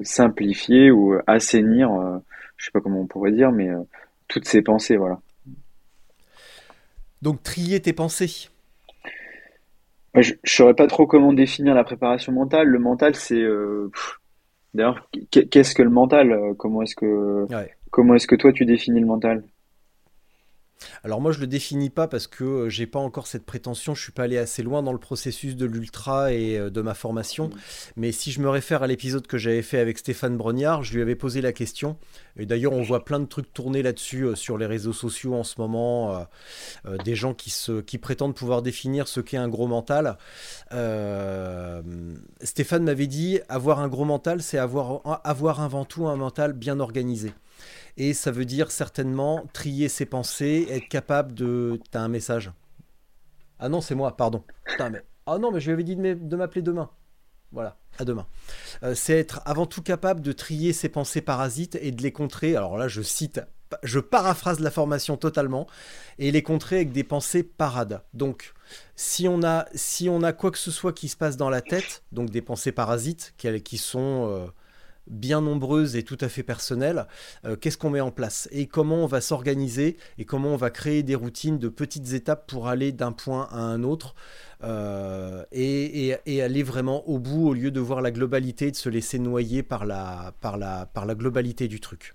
simplifier ou assainir, je sais pas comment on pourrait dire, mais toutes ces pensées, voilà. Donc trier tes pensées. Je ne saurais pas trop comment définir la préparation mentale. Le mental, c'est D'ailleurs, qu'est-ce que le mental? Comment est-ce que comment est-ce que toi tu définis le mental? Alors moi je le définis pas parce que euh, j'ai pas encore cette prétention, je suis pas allé assez loin dans le processus de l'ultra et euh, de ma formation. Mm. Mais si je me réfère à l'épisode que j'avais fait avec Stéphane Brognard, je lui avais posé la question. Et d'ailleurs on voit plein de trucs tourner là-dessus euh, sur les réseaux sociaux en ce moment, des gens qui, se, qui prétendent pouvoir définir ce qu'est un gros mental. Stéphane m'avait dit avoir un gros mental, c'est avoir, avoir avant tout un mental bien organisé. Et ça veut dire certainement trier ses pensées, être capable de. T'as un message Ah non, c'est moi, pardon. Ah non, mais je lui avais dit de m'appeler demain. Voilà, à demain. Euh, c'est être avant tout capable de trier ses pensées parasites et de les contrer. Alors là, je cite, je paraphrase la formation totalement et les contrer avec des pensées parades. Donc, si on a, si on a quoi que ce soit qui se passe dans la tête, donc des pensées parasites qui, sont euh, bien nombreuses et tout à fait personnelles, euh, qu'est-ce qu'on met en place et comment on va s'organiser et comment on va créer des routines de petites étapes pour aller d'un point à un autre euh, et, aller vraiment au bout au lieu de voir la globalité et de se laisser noyer par la, par la, par la globalité du truc.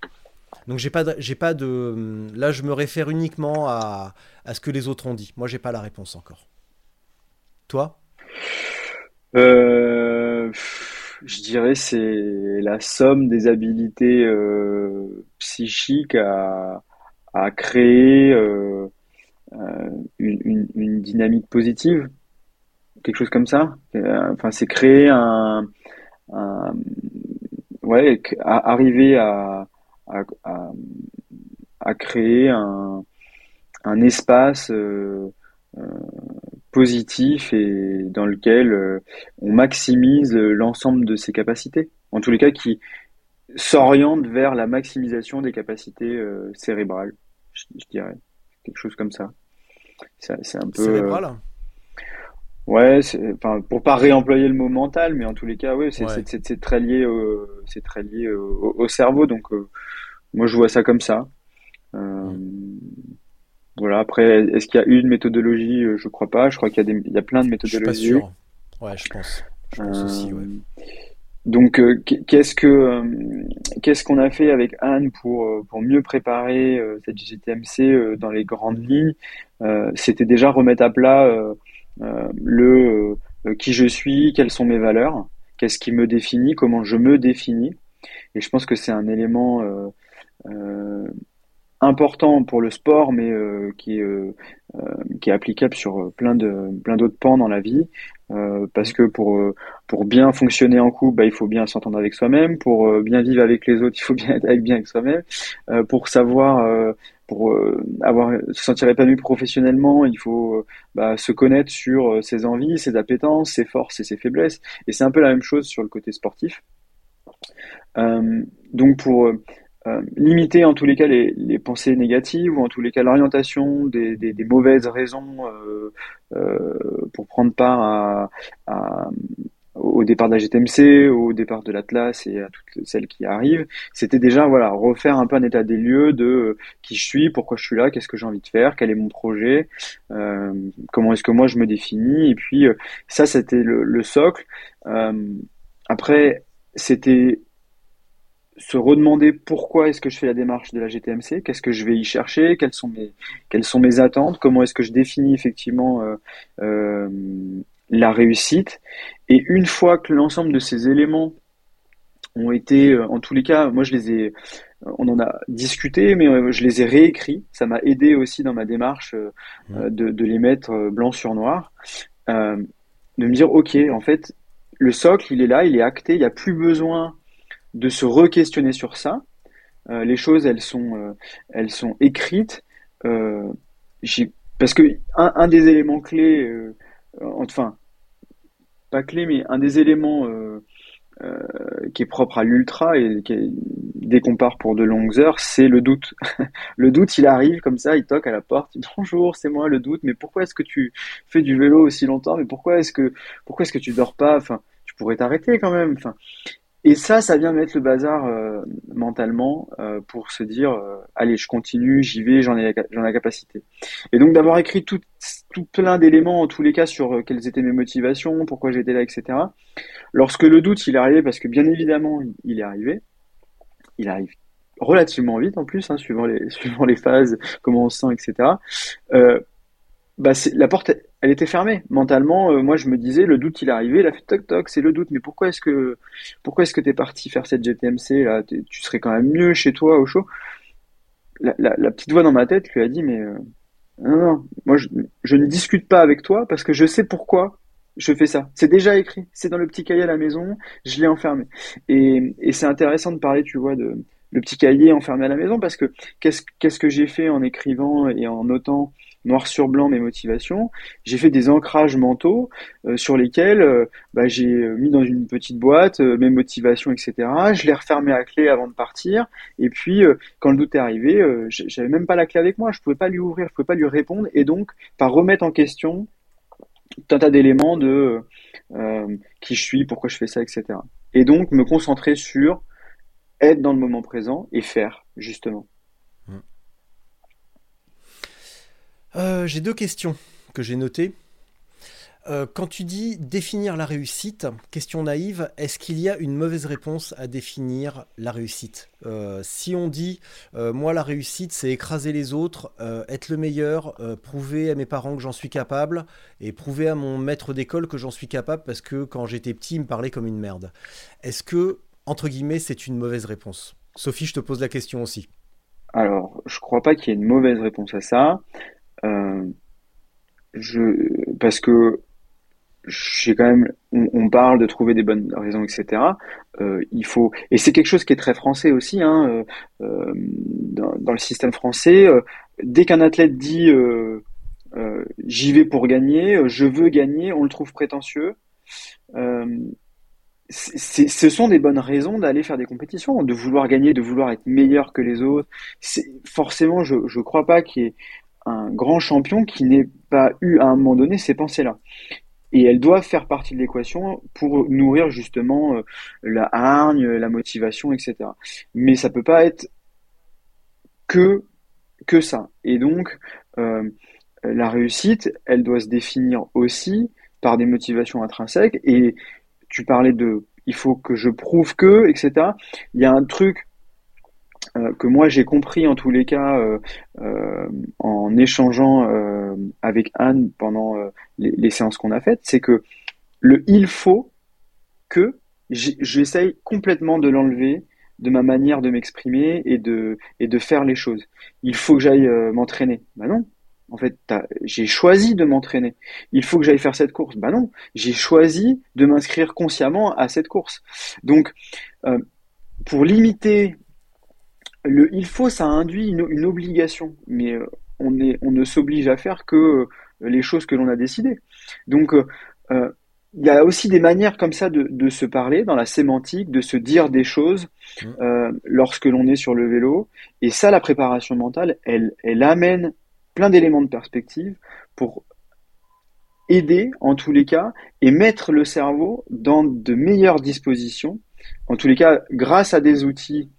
Donc j'ai pas j'ai pas de là je me réfère uniquement à, à ce que les autres ont dit. Moi j'ai pas la réponse encore. Toi? Euh je dirais c'est la somme des habiletés euh, psychiques à, créer euh, euh, une, dynamique positive, quelque chose comme ça. Enfin, c'est créer un, ouais, à- arriver à, à, créer un, un espace positif et dans lequel euh, on maximise euh, l'ensemble de ses capacités. En tous les cas, qui s'oriente vers la maximisation des capacités euh, cérébrales, je, je dirais. Quelque chose comme ça. C'est un peu... Cérébral Ouais, enfin, pour pas réemployer le mot mental, mais en tous les cas, ouais, c'est Ouais. très lié, au, c'est très lié au, au cerveau, donc euh, moi je vois ça comme ça. Euh, voilà. Après, est-ce qu'il y a une méthodologie? Euh, Je crois pas. Je crois qu'il y a des, il y a plein de Je suis pas méthodologies. sûr. Ouais, je pense. Je pense aussi, ouais. Euh, donc, euh, qu'est- qu'est-ce que, qu'est-ce qu'on a fait avec Anne pour, pour mieux préparer cette GTMC dans les grandes lignes? C'était déjà remettre à plat le qui je suis, quelles sont mes valeurs, qu'est-ce qui me définit, comment je me définis. Et je pense que c'est un élément euh, euh, important pour le sport, mais euh, qui est, euh, euh, qui est applicable sur plein de plein d'autres pans dans la vie. Parce que pour pour bien fonctionner en couple, bah, il faut bien s'entendre avec soi-même. Pour bien vivre avec les autres, il faut bien être avec bien avec soi-même. Pour savoir, pour avoir se sentir épanoui professionnellement, il faut bah, se connaître sur ses envies, ses appétences, ses forces et ses faiblesses. Et c'est un peu la même chose sur le côté sportif. Donc pour euh, limiter en tous les cas les, pensées négatives ou en tous les cas l'orientation des, mauvaises raisons euh, euh, pour prendre part au départ de la GTMC, au départ de l'Atlas et à toutes celles qui arrivent, c'était déjà voilà refaire un peu un état des lieux de qui je suis, pourquoi je suis là, qu'est-ce que j'ai envie de faire, quel est mon projet, comment est-ce que moi je me définis, et puis ça c'était le, le socle. Après c'était se redemander pourquoi est-ce que je fais la démarche de la GTMC, qu'est-ce que je vais y chercher, quelles sont mes, quelles sont mes attentes, comment est-ce que je définis effectivement euh, euh, la réussite. Et une fois que l'ensemble de ces éléments ont été, euh, en tous les cas, moi je les ai, on en a discuté, mais je les ai réécrits. Ça m'a aidé aussi dans ma démarche euh, de, de les mettre blanc sur noir, de me dire ok, en fait, le socle il est là, il est acté, il n'y a plus besoin de se re-questionner sur ça. Euh, les choses, elles sont, euh, elles sont écrites. Euh, parce que un, des éléments clés, enfin, pas clé, mais un des éléments qui est propre à l'ultra et qui est- dès qu'on part pour de longues heures, c'est le doute. Le doute, il arrive comme ça, il toque à la porte, il dit bonjour, c'est moi le doute, mais pourquoi est-ce que tu fais du vélo aussi longtemps? Mais pourquoi est-ce que, pourquoi est-ce que tu dors pas? Enfin, tu pourrais t'arrêter quand même. Enfin, et ça, ça vient mettre le bazar euh, mentalement euh, pour se dire, euh, allez, je continue, j'y vais, j'en ai, j'en ai la capacité. Et donc d'avoir écrit tout, tout plein d'éléments en tous les cas sur euh, quelles étaient mes motivations, pourquoi j'étais là, etc. Lorsque le doute il est arrivé, parce que bien évidemment il- il est arrivé, il arrive relativement vite en plus, hein, suivant les suivant les phases, comment on se sent, etc. Bah la porte elle était fermée. Mentalement euh, moi je me disais le doute il est arrivé il a fait toc toc c'est le doute. Mais pourquoi est-ce que pourquoi est-ce que t'es parti faire cette GTMC là? Tu serais quand même mieux chez toi au chaud? La, la, la petite voix dans ma tête lui a dit mais euh, non non moi je, je ne discute pas avec toi parce que je sais pourquoi je fais ça. C'est déjà écrit. C'est dans le petit cahier à la maison. Je l'ai enfermé. Et, et c'est intéressant de parler tu vois de le petit cahier enfermé à la maison parce que qu'est-ce qu'est-ce que j'ai fait en écrivant et en notant noir sur blanc mes motivations. J'ai fait des ancrages mentaux euh, sur lesquels euh, bah, j'ai mis dans une petite boîte euh, mes motivations, etc. Je les refermé à clé avant de partir. Et puis, quand le doute est arrivé, j'avais même pas la clé avec moi. Je pouvais pas lui ouvrir, je pouvais pas lui répondre. Et donc, par remettre en question tout un tas d'éléments de qui je suis, pourquoi je fais ça, etc. Et donc, me concentrer sur être dans le moment présent et faire, justement. Euh, j'ai deux questions que j'ai notées. Euh, quand tu dis définir la réussite, question naïve, est-ce qu'il y a une mauvaise réponse à définir la réussite? Euh, Si on dit, moi la réussite c'est écraser les autres, être le meilleur, prouver à mes parents que j'en suis capable, et prouver à mon maître d'école que j'en suis capable parce que quand j'étais petit il me parlait comme une merde. Est-ce que, entre guillemets, c'est une mauvaise réponse? Sophie, je te pose la question aussi. Alors, je crois pas qu'il y ait une mauvaise réponse à ça. Euh, parce que j'ai quand même, on, parle de trouver des bonnes raisons, etc. Euh, il faut, et c'est quelque chose qui est très français aussi, hein, euh, dans, le système français. dès qu'un athlète dit j'y vais pour gagner, je veux gagner, on le trouve prétentieux. Ce sont des bonnes raisons d'aller faire des compétitions, de vouloir gagner, de vouloir être meilleur que les autres. Forcément, je ne crois pas qu'il y ait un grand champion qui n'ait pas eu à un moment donné ces pensées-là. Et elles doivent faire partie de l'équation pour nourrir justement euh, la hargne, la motivation, etc. Mais ça peut pas être que que ça. Et donc, euh, la réussite, elle doit se définir aussi par des motivations intrinsèques. Et tu parlais de, il faut que je prouve que, etc. Il y a un truc que moi j'ai compris en tous les cas euh, euh, en échangeant euh, avec Anne pendant euh, les, séances qu'on a faites, c'est que le il faut que j'essaye complètement de l'enlever de ma manière de m'exprimer et de, et de faire les choses. Il faut que j'aille euh, m'entraîner. Bah non. En fait, j'ai choisi de m'entraîner. Il faut que j'aille faire cette course. Bah non. J'ai choisi de m'inscrire consciemment à cette course. Donc, euh, pour limiter le il faut, ça induit une, une obligation. Mais euh, on est, on ne s'oblige à faire que euh, les choses que l'on a décidées. Donc, euh, il y a aussi des manières comme ça de, de se parler dans la sémantique, de se dire des choses Mmh. euh, lorsque l'on est sur le vélo. Et ça, la préparation mentale, elle, elle amène plein d'éléments de perspective pour aider, en tous les cas, et mettre le cerveau dans de meilleures dispositions. En tous les cas, grâce à des outils,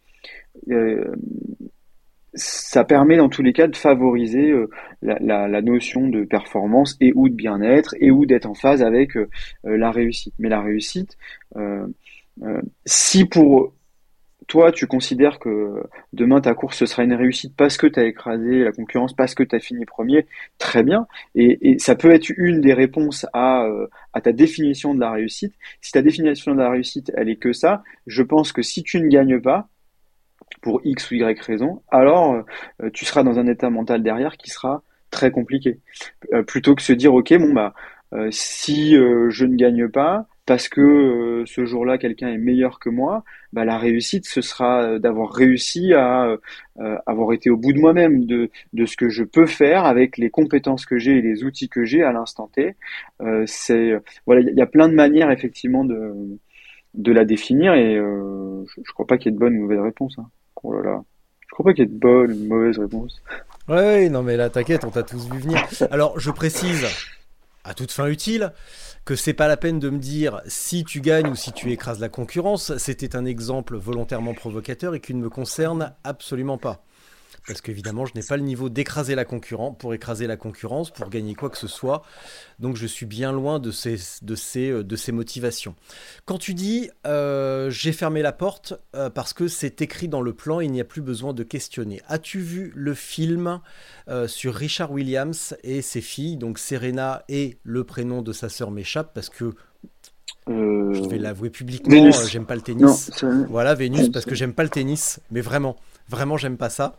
ça permet dans tous les cas de favoriser euh, la, notion de performance et ou de bien-être et ou d'être en phase avec euh, la réussite. Mais la réussite, euh, euh, si pour toi tu considères que demain ta course ce sera une réussite parce que tu as écrasé la concurrence, parce que tu as fini premier, très bien. Et, ça peut être une des réponses euh, à ta définition de la réussite. Si ta définition de la réussite, elle est que ça, je pense que si tu ne gagnes pas, pour X ou Y raison, alors euh, tu seras dans un état mental derrière qui sera très compliqué. Euh, plutôt que se dire, ok, bon bah, euh, si je ne gagne pas, parce que ce jour-là quelqu'un est meilleur que moi, bah, la réussite ce sera d'avoir réussi à avoir été au bout de moi-même, de, de ce que je peux faire avec les compétences que j'ai et les outils que j'ai à l'instant T. c'est voilà, il y a plein de manières effectivement de de la définir et je, je crois pas qu'il y ait de bonne ou mauvaise réponse. Hein. Oh. Je crois pas qu'il y ait de bonne ou mauvaise réponse. Ouais, non mais là t'inquiète, on t'a tous vu venir. Alors je précise, à toute fin utile, que c'est pas la peine de me dire si tu gagnes ou si tu écrases la concurrence. C'était un exemple volontairement provocateur et qui ne me concerne absolument pas. Parce qu'évidemment, je n'ai pas le niveau d'écraser la concurrence pour écraser la concurrence, pour gagner quoi que ce soit. Donc je suis bien loin de ces, de ces, de ces motivations. Quand tu dis euh, j'ai fermé la porte euh, parce que c'est écrit dans le plan, il n'y a plus besoin de questionner. As-tu vu le film euh, sur Richard Williams et ses filles, donc Serena et le prénom de sa sœur m'échappe parce que euh... je vais l'avouer publiquement, j'aime pas le tennis. Non, voilà, Vénus, parce que j'aime pas le tennis, mais vraiment, vraiment j'aime pas ça.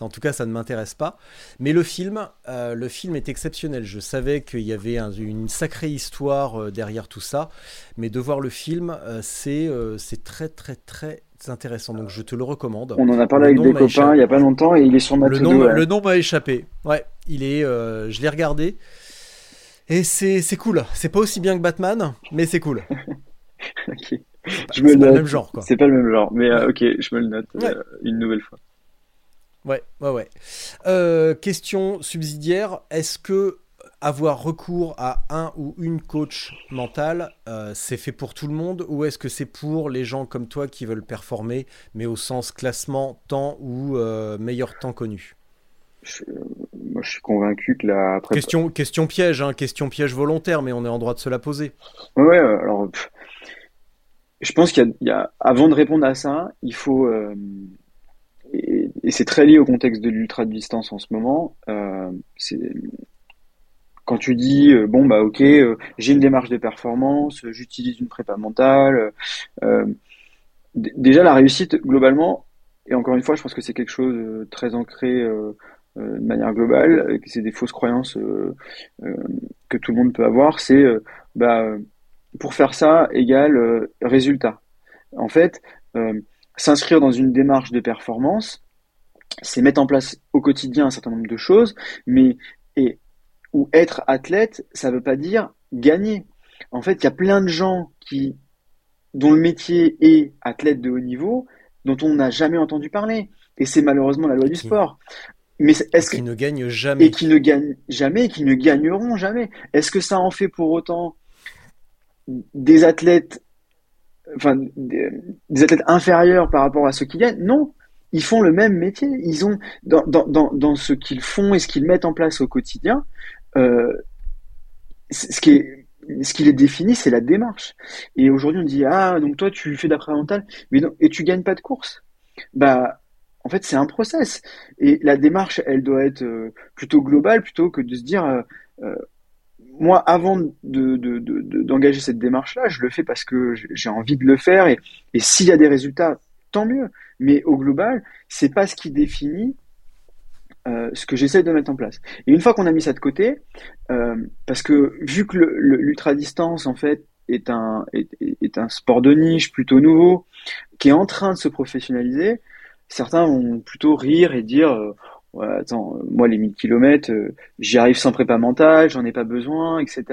En tout cas, ça ne m'intéresse pas. Mais le film, euh, le film est exceptionnel. Je savais qu'il y avait un, une sacrée histoire euh, derrière tout ça, mais de voir le film, euh, c'est c'est très très très intéressant. Donc je te le recommande. On en a parlé le avec des copains échappé. il y a pas longtemps et il est sur ma le nom, ouais. le nom m'a échappé. Ouais, il est. je l'ai regardé et c'est cool. C'est pas aussi bien que Batman, mais c'est cool. ok. Me pas le même genre. C'est pas le même genre, mais ouais. ok, je me le note ouais. une nouvelle fois. Ouais, ouais, ouais. Euh, question subsidiaire, est-ce que avoir recours à un ou une coach mentale, euh, c'est fait pour tout le monde ou est-ce que c'est pour les gens comme toi qui veulent performer, mais au sens classement, temps ou euh, meilleur temps connu? Je, moi, je suis convaincu que la prépa- Question, question piège, hein, question piège volontaire, mais on est en droit de se la poser. Ouais, alors, pff, je pense qu'il y a, il y a- avant de répondre à ça, il faut, et, c'est très lié au contexte de l'ultra distance en ce moment. euh, quand tu dis euh, bon bah ok, euh, j'ai une démarche de performance, j'utilise une prépa mentale. déjà la réussite globalement, et encore une fois, je pense que c'est quelque chose de très ancré de manière globale, que c'est des fausses croyances que tout le monde peut avoir. C'est bah pour faire ça égale résultat. En fait, s'inscrire dans une démarche de performance, c'est mettre en place au quotidien un certain nombre de choses, mais et ou être athlète, ça veut pas dire gagner. En fait, il y a plein de gens qui dont le métier est athlète de haut niveau, dont on n'a jamais entendu parler. Et c'est malheureusement la loi du sport. Mais est-ce que Qui ne gagne jamais. et qui ne gagnent jamais, et qui ne gagneront jamais. Est-ce que ça en fait pour autant des athlètes, enfin des, des athlètes inférieurs par rapport à ceux qui gagnent? Non, ils font le même métier. Ils ont dans dans dans, dans ce qu'ils font et ce qu'ils mettent en place au quotidien, euh, ce qui est ce qui les définit, c'est la démarche. Et aujourd'hui, on dit ah donc toi tu fais d'après mental, mais non, et tu gagnes pas de course. Bah en fait, c'est un process. Et la démarche, elle doit être euh, plutôt globale, plutôt que de se dire, euh, euh, moi, avant de, de- de- d'engager cette démarche-là, je le fais parce que j'ai envie de le faire. Et, et s'il y a des résultats, tant mieux. Mais au global, c'est pas ce qui définit euh, ce que j'essaie de mettre en place. Et une fois qu'on a mis ça de côté, euh, parce que vu que l'ultra-distance, en fait, est un, est- est un sport de niche plutôt nouveau, qui est en train de se professionnaliser, certains vont plutôt rire et dire euh, Ouais, attends, euh, moi les 1000 km, j'y arrive sans prépa mentale, j'en ai pas besoin, etc.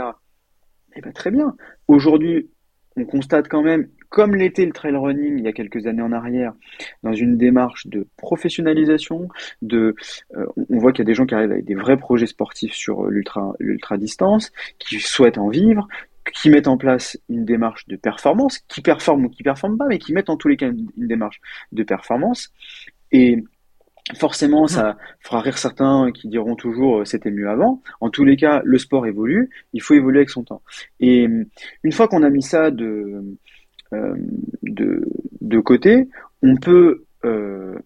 Eh ben très bien. Aujourd'hui, on constate quand même, comme l'était le trail running il y a quelques années en arrière, dans une démarche de professionnalisation, de, euh, on voit qu'il y a des gens qui arrivent avec des vrais projets sportifs sur euh, l'ultra, l'ultra distance, qui souhaitent en vivre, qui mettent en place une démarche de performance, qui performent ou qui performent pas, mais qui mettent en tous les cas une, une démarche de performance. Et forcément, ça fera rire certains qui diront toujours euh, c'était mieux avant. En tous les cas, le sport évolue, il faut évoluer avec son temps. Et euh, une fois qu'on a mis ça de, euh, de, de côté, on peut euh,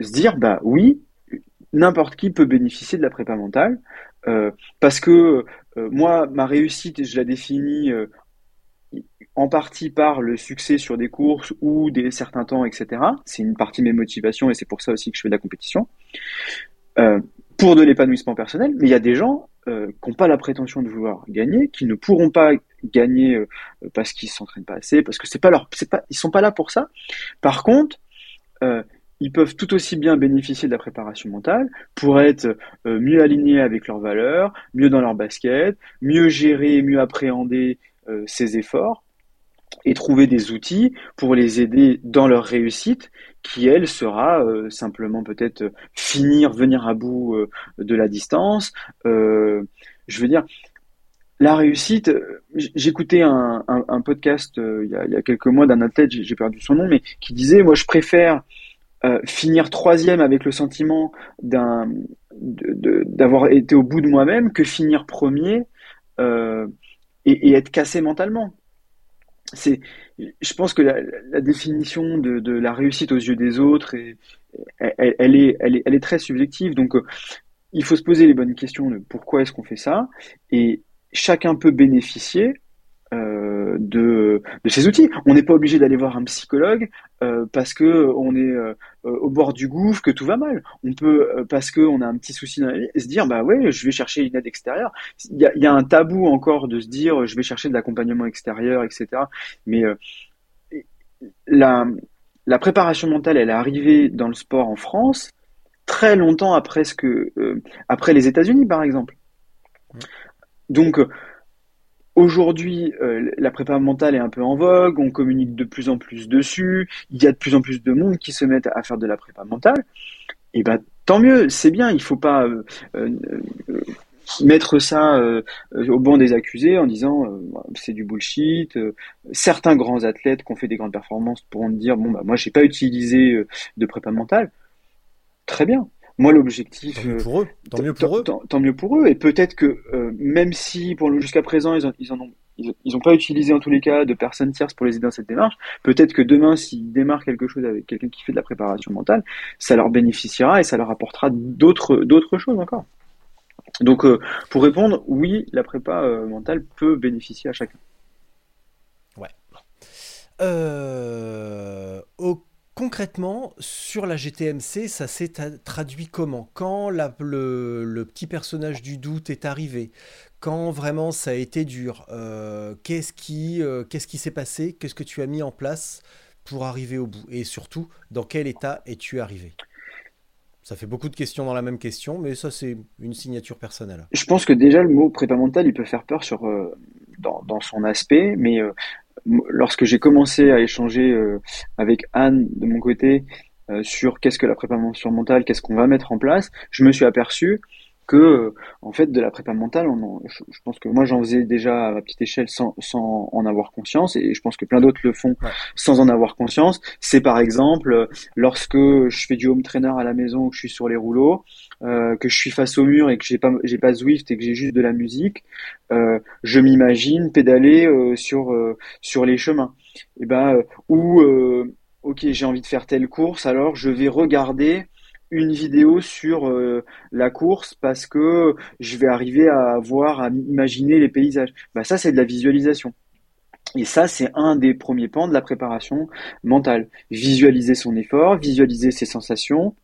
se dire bah oui, n'importe qui peut bénéficier de la prépa mentale euh, parce que moi, ma réussite, je la définis en partie par le succès sur des courses ou des certains temps, etc. C'est une partie de mes motivations et c'est pour ça aussi que je fais de la compétition. Euh, pour de l'épanouissement personnel, mais il y a des gens euh, qui n'ont pas la prétention de vouloir gagner, qui ne pourront pas gagner euh, parce qu'ils s'entraînent pas assez, parce que c'est pas leur, c'est pas, sont pas là pour ça. Par contre, ils peuvent tout aussi bien bénéficier de la préparation mentale pour être mieux alignés avec leurs valeurs, mieux dans leur basket, mieux gérer, mieux appréhender ses efforts et trouver des outils pour les aider dans leur réussite qui elle sera euh, simplement peut-être euh, finir venir à bout euh, de la distance. Euh, je veux dire la réussite euh, j'écoutais un, un, un podcast euh, il, y a, il y a quelques mois d'un athlète j'ai perdu son nom mais qui disait moi je préfère finir troisième avec le sentiment d'un d'avoir été au bout de moi-même que finir premier et, et être cassé mentalement c'est, je pense que la, définition de, la réussite aux yeux des autres, elle est très subjective. Donc, euh, il faut se poser les bonnes questions de pourquoi est-ce qu'on fait ça, et chacun peut bénéficier euh, de, de ces outils. On n'est pas obligé d'aller voir un psychologue euh, parce que on est euh, au bord du gouffre, que tout va mal. On peut parce que on a un petit souci dans la vie, se dire bah ouais, je vais chercher une aide extérieure. Il y a, il y a un tabou encore de se dire je vais chercher de l'accompagnement extérieur, etc. Mais la la préparation mentale, elle est arrivée dans le sport en France très longtemps après ce que après les États-Unis par exemple. Donc Aujourd'hui, euh, la prépa mentale est un peu en vogue, on communique de plus en plus dessus, il y a de plus en plus de monde qui se mettent à faire de la prépa mentale. Et ben tant mieux, c'est bien, il faut pas euh, euh, mettre ça au banc des accusés en disant c'est du bullshit. certains grands athlètes qui ont fait des grandes performances pourront dire bon bah moi j'ai pas utilisé de prépa mentale. Très bien. Moi, l'objectif, Tant mieux euh, pour eux. Tant mieux pour eux. tant, tant mieux pour eux. Et peut-être que euh, même si pour jusqu'à présent ils, ont, ils en ont ils, ils ont pas utilisé en tous les cas de personnes tierces pour les aider dans cette démarche. Peut-être que demain, s'ils démarrent quelque chose avec quelqu'un qui fait de la préparation mentale, ça leur bénéficiera et ça leur apportera d'autres d'autres choses encore. Donc, euh, pour répondre, oui, la prépa euh, mentale peut bénéficier à chacun. Euh, au- concrètement, sur la GTMC, ça s'est traduit comment? Quand le, petit personnage du doute est arrivé, quand vraiment ça a été dur, euh, qu'est-ce qui, euh, qu'est-ce qui s'est passé? Qu'est-ce que tu as mis en place pour arriver au bout? Et surtout, dans quel état es-tu arrivé? Ça fait beaucoup de questions dans la même question, mais ça c'est une signature personnelle. Je pense que déjà le mot prépa mentale, il peut faire peur euh, dans, dans son aspect, mais lorsque j'ai commencé à échanger euh, avec Anne de mon côté euh, sur qu'est-ce que la préparation mentale, qu'est-ce qu'on va mettre en place, je me suis aperçu que en fait de la prépa mentale, on en- je, je pense que moi j'en faisais déjà à ma petite échelle sans, sans en avoir conscience, et je pense que plein d'autres le font Ouais. sans en avoir conscience. C'est par exemple lorsque je fais du home trainer à la maison ou que je suis sur les rouleaux, euh, que je suis face au mur et que j'ai pas j'ai pas Zwift et que j'ai juste de la musique, euh, je m'imagine pédaler euh, sur euh, sur les chemins. Et ben euh, ou euh, ok j'ai envie de faire telle course, alors je vais regarder une vidéo sur euh, la course parce que je vais arriver à voir à imaginer les paysages. Bah ça c'est de la visualisation. Et ça, c'est un des premiers pans de la préparation mentale. Visualiser son effort, visualiser ses sensations,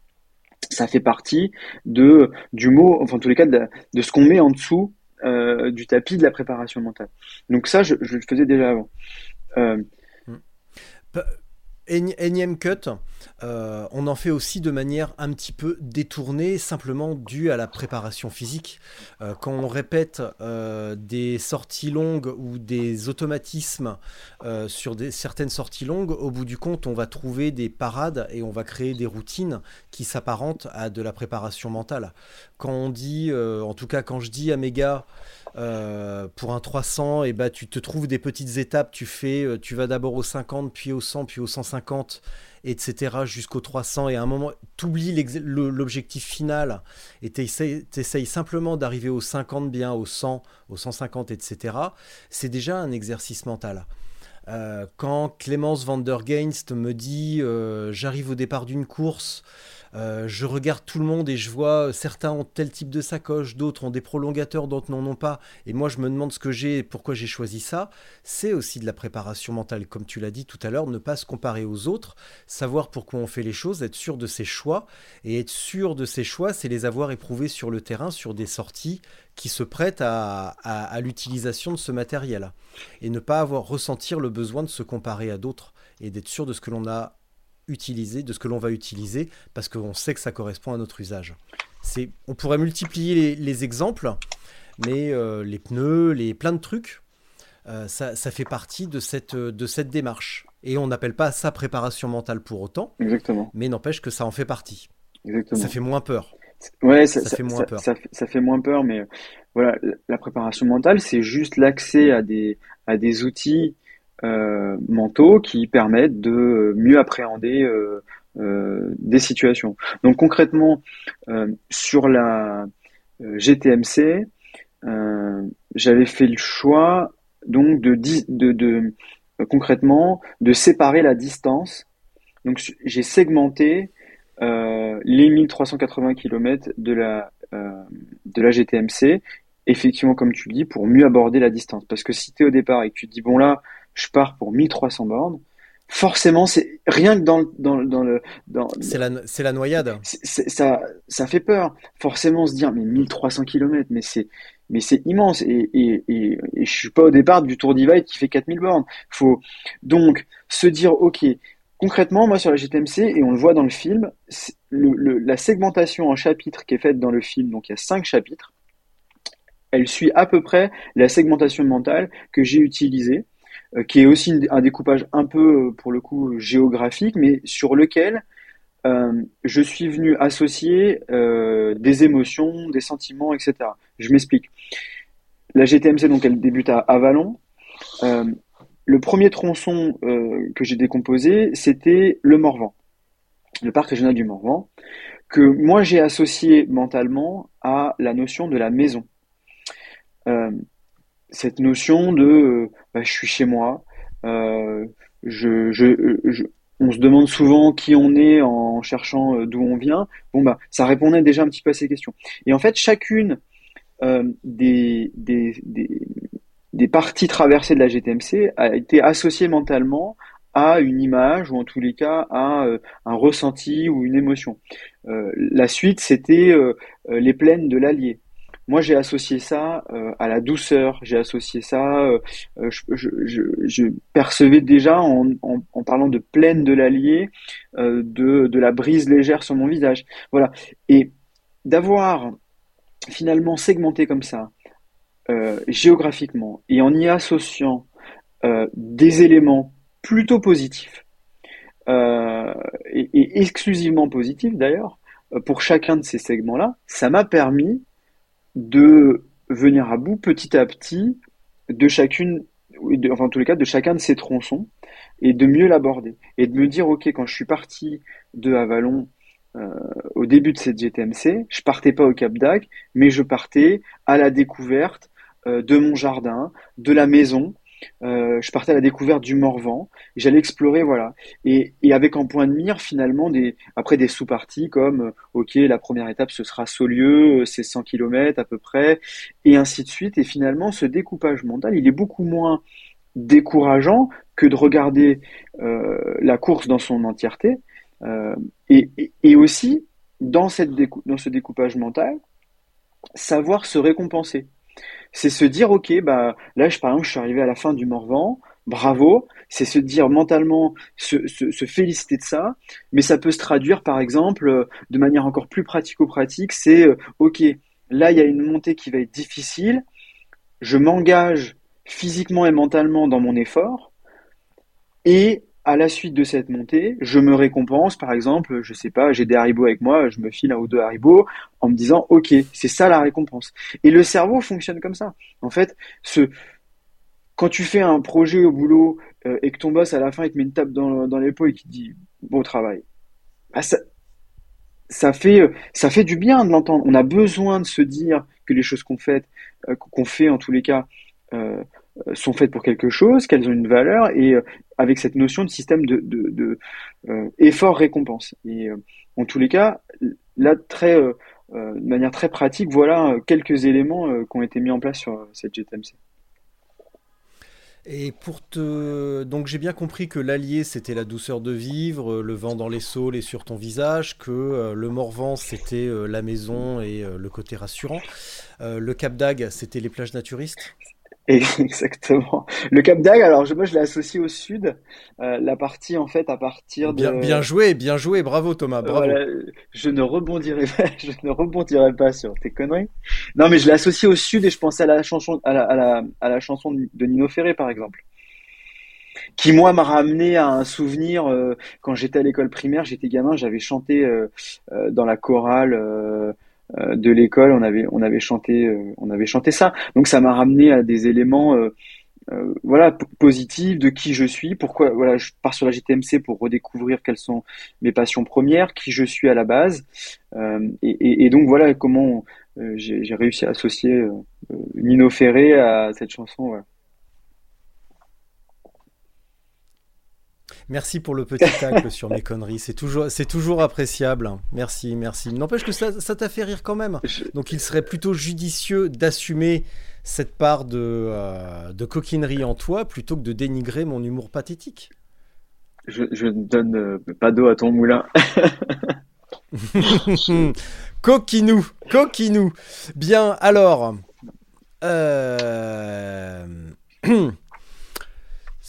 ça fait partie de du mot, enfin en tous les cas de, de ce qu'on met en dessous euh, du tapis de la préparation mentale. Donc ça, je, je le faisais déjà avant. Euh, éni- Énième cut, euh, on en fait aussi de manière un petit peu détournée, simplement due à la préparation physique. Euh, quand on répète euh, des sorties longues ou des automatismes sur certaines sorties longues, au bout du compte, on va trouver des parades et on va créer des routines qui s'apparentent à de la préparation mentale. Quand on dit, en tout cas quand je dis à mes gars, euh, pour un 300, et bah, tu te trouves des petites étapes, tu fais, euh, tu vas d'abord au 50, puis au 100, puis au 150, etc. jusqu'au 300, et à un moment, tu oublies l'objectif final, et tu essayes simplement d'arriver au 50 bien, au 100, au 150, etc. C'est déjà un exercice mental. Euh, quand Clémence van der Geinst me dit j'arrive au départ d'une course, euh, je regarde tout le monde et je vois euh, certains ont tel type de sacoche, d'autres ont des prolongateurs, d'autres n'en ont pas. Et moi, je me demande ce que j'ai et pourquoi j'ai choisi ça. C'est aussi de la préparation mentale, comme tu l'as dit tout à l'heure, ne pas se comparer aux autres, savoir pourquoi on fait les choses, être sûr de ses choix. Et être sûr de ses choix, c'est les avoir éprouvés sur le terrain, sur des sorties qui se prêtent à, l'utilisation de ce matériel. Et ne pas avoir ressentir le besoin de se comparer à d'autres et d'être sûr de ce que l'on a utilisé, de ce que l'on va utiliser, parce qu'on sait que ça correspond à notre usage. C'est, on pourrait multiplier les, les exemples, mais euh, les pneus, les plein de trucs, euh, ça, ça fait partie de cette, de cette démarche. Et on n'appelle pas ça préparation mentale pour autant, exactement, mais n'empêche que ça en fait partie. exactement. Ça fait moins peur. Ouais, ça, fait moins peur. ça fait- ça fait moins peur, mais euh, voilà, la- préparation mentale, c'est juste l'accès à des, à des outils mentaux qui permettent de euh, mieux appréhender euh, euh, des situations. Donc concrètement, euh, sur la euh, GTMC, euh, j'avais fait le choix donc de, de, euh, concrètement de séparer la distance. Donc j'ai segmenté euh, les 1380 km de la, euh, de la GTMC, effectivement, comme tu le dis, pour mieux aborder la distance. Parce que si tu es au départ et que tu te dis, bon là, je pars pour 1300 bornes, forcément, c'est rien que dans, le- dans, le- dans le... Dans, C'est la, c'est la noyade. c'est- ça, ça fait peur. Forcément, se dire, mais 1300 km, mais c'est, mais c'est immense. Et, et, et, et je suis pas au départ du Tour Divide qui fait 4000 bornes. Faut donc se dire, ok, concrètement, moi sur la GTMC, et on le voit dans le film, le, le- la segmentation en chapitres qui est faite dans le film, donc il y a cinq chapitres, elle suit à peu près la segmentation mentale que j'ai utilisée, qui est aussi un découpage un peu, euh, pour le coup, géographique, mais sur lequel euh, je suis venu associer euh, des émotions, des sentiments, etc. Je m'explique. La GTMC, donc, elle débute à Avalon. Euh, le premier tronçon euh, que j'ai décomposé, c'était le Morvan, le parc régional du Morvan, que moi j'ai associé mentalement à la notion de la maison. Cette notion de euh, bah, je suis chez moi, euh, je, je, je, on se demande souvent qui on est en cherchant euh, d'où on vient. Bon bah ça répondait déjà un petit peu à ces questions. Et en fait chacune des, des, des, des parties traversées de la GTMC a été associée mentalement à une image ou en tous les cas à un ressenti ou une émotion. Euh, la suite, c'était euh, les plaines de l'Allier. Moi, j'ai associé ça euh, à la douceur. J'ai associé ça. euh, euh, je, percevais déjà en, parlant de plaine de l'Allier de, de la brise légère sur mon visage. Voilà. Et d'avoir finalement segmenté comme ça géographiquement et en y associant des éléments plutôt positifs et, exclusivement positifs d'ailleurs pour chacun de ces segments-là, ça m'a permis de venir à bout petit à petit de chacune, enfin en tous les cas de chacun de ces tronçons et de mieux l'aborder et de me dire ok quand je suis parti de Avalon euh, au début de cette GTMC, je partais pas au Cap d'Agde, mais je partais à la découverte euh, de mon jardin, de la maison. Euh, je partais à la découverte du Morvan. J'allais explorer, voilà. Et, avec en point de mire finalement des après des sous-parties comme euh, ok la première étape ce sera Saulieu, euh, c'est 100 km à peu près, et ainsi de suite. Et finalement ce découpage mental il est beaucoup moins décourageant que de regarder la course dans son entièreté. Et, aussi, dans ce découpage mental, savoir se récompenser. C'est se dire, ok, bah, là, je, par exemple, je suis arrivé à la fin du Morvan, bravo. C'est se dire mentalement, se, se, se féliciter de ça. Mais ça peut se traduire, par exemple, euh, de manière encore plus pratico-pratique, c'est, euh, ok, là, il y a une montée qui va être difficile. Je m'engage physiquement et mentalement dans mon effort. Et à la suite de cette montée, je me récompense, par exemple, je sais pas, j'ai des haribots avec moi, je me file un ou deux haribots en me disant, ok, c'est ça la récompense. Et le cerveau fonctionne comme ça. En fait, ce, quand tu fais un projet au boulot euh, et que ton boss à la fin il te met une tape dans, dans l'épaule et qui te dit beau travail, bah, ça, ça fait, euh, ça fait du bien de l'entendre. On a besoin de se dire que les choses qu'on fait, euh, qu'on fait en tous les cas, sont faites pour quelque chose, qu'elles ont une valeur, et euh, avec cette notion de système de, de, de euh, effort-récompense. Et euh, en tous les cas, là, très, euh, euh, de manière très pratique, voilà euh, quelques éléments euh, qui ont été mis en place sur euh, cette GTMC. Et pour te. Donc j'ai bien compris que l'allié c'était la douceur de vivre, euh, le vent dans les saules et sur ton visage, que euh, le Morvan c'était euh, la maison et euh, le côté rassurant. Euh, le Cap d'Agde c'était les plages naturistes? Exactement. Le Cap d'Agde, alors je, moi je l'ai associé au sud, euh, la partie en fait à partir de. Bien, bien joué, bien joué, bravo Thomas, bravo. Voilà, je ne rebondirai pas, je ne rebondirai pas sur tes conneries. Non, mais je l'ai associé au sud et je pensais à la chanson, à la, à la, à la chanson de Nino Ferré, par exemple. Qui, moi, m'a ramené à un souvenir, euh, quand j'étais à l'école primaire, j'étais gamin, j'avais chanté euh, euh, dans la chorale euh, de l'école, on avait, on avait chanté, euh, on avait chanté ça. Donc, ça m'a ramené à des éléments, euh, euh, voilà, p- positifs de qui je suis, pourquoi, voilà, je pars sur la GTMC pour redécouvrir quelles sont mes passions premières, qui je suis à la base. Euh, et, donc voilà comment euh, j'ai réussi à associer euh, euh, Nino Ferré à cette chanson. Merci pour le petit tacle sur mes conneries, c'est toujours, c'est toujours appréciable. Merci, merci. N'empêche que ça, ça t'a fait rire quand même. Donc il serait plutôt judicieux d'assumer cette part de, euh, de coquinerie en toi plutôt que de dénigrer mon humour pathétique. Je, je ne donne euh, pas d'eau à ton moulin. coquinou, coquinou. Bien, alors. euh,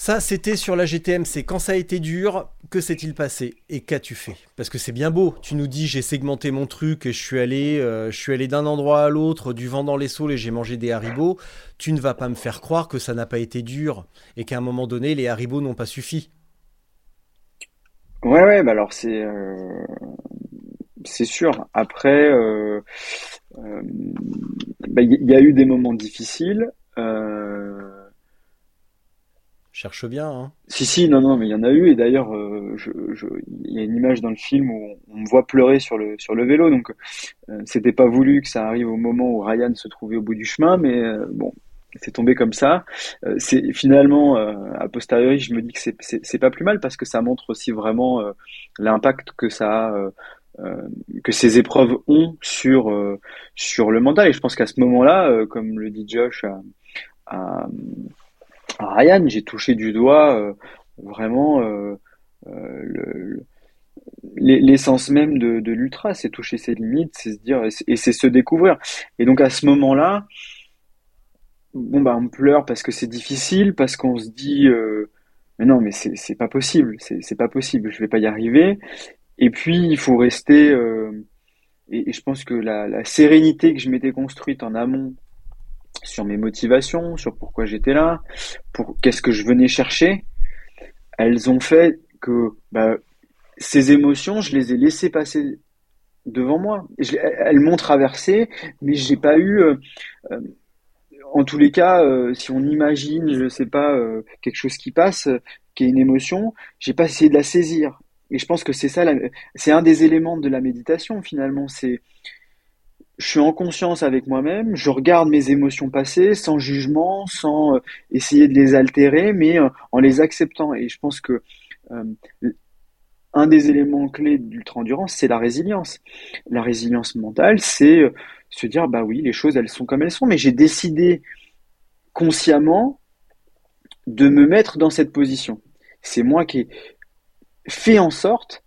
Ça, c'était sur la GTMC. Quand ça a été dur, que s'est-il passé Et qu'as-tu fait? Parce que c'est bien beau. Tu nous dis, j'ai segmenté mon truc et je suis allé, euh, allé d'un endroit à l'autre, du vent dans les saules et j'ai mangé des haribots. Tu ne vas pas me faire croire que ça n'a pas été dur et qu'à un moment donné, les haribots n'ont pas suffi. Ouais, ouais, bah alors c'est euh, c'est sûr. Après, euh, euh, bah, il y, a eu des moments difficiles. Cherche bien, hein. si, si, non, non, mais il y en a eu. Et d'ailleurs, euh, il y a une image dans le film où on, me voit pleurer sur le sur le vélo, donc euh, c'était pas voulu que ça arrive au moment où Ryan se trouvait au bout du chemin, mais euh, bon, c'est tombé comme ça. Euh, c'est finalement a posteriori, je me dis que c'est pas plus mal parce que ça montre aussi vraiment l'impact que ça que ces épreuves ont sur sur le mental et je pense qu'à ce moment-là comme le dit Josh à Ryan j'ai touché du doigt vraiment euh, euh, l'essence même de, l'ultra, c'est toucher ses limites, c'est se dire et c'est se découvrir. Et donc à ce moment-là, bon bah on pleure parce que c'est difficile, parce qu'on se dit euh, mais non mais c'est pas possible, c'est pas possible, je vais pas y arriver. Et puis il faut rester euh, et, et, je pense que la sérénité que je m'étais construite en amont sur mes motivations, sur pourquoi j'étais là, pour qu'est-ce que je venais chercher, elles ont fait que bah, ces émotions, je les ai laissées passer devant moi. elles m'ont traversé, mais j'ai pas eu. Euh, euh, en tous les cas, euh, si on imagine, je sais pas, quelque chose qui passe, qui est une émotion, j'ai pas essayé de la saisir. Et je pense que c'est ça, c'est un des éléments de la méditation finalement. C'est je suis en conscience avec moi-même, je regarde mes émotions passées sans jugement, sans euh, essayer de les altérer, mais euh, en les acceptant. Et je pense que euh, un des éléments clés d'ultra-endurance, c'est la résilience. La résilience mentale, c'est se dire, bah oui, les choses, elles sont comme elles sont, mais j'ai décidé consciemment de me mettre dans cette position. C'est moi qui ai fait en sorte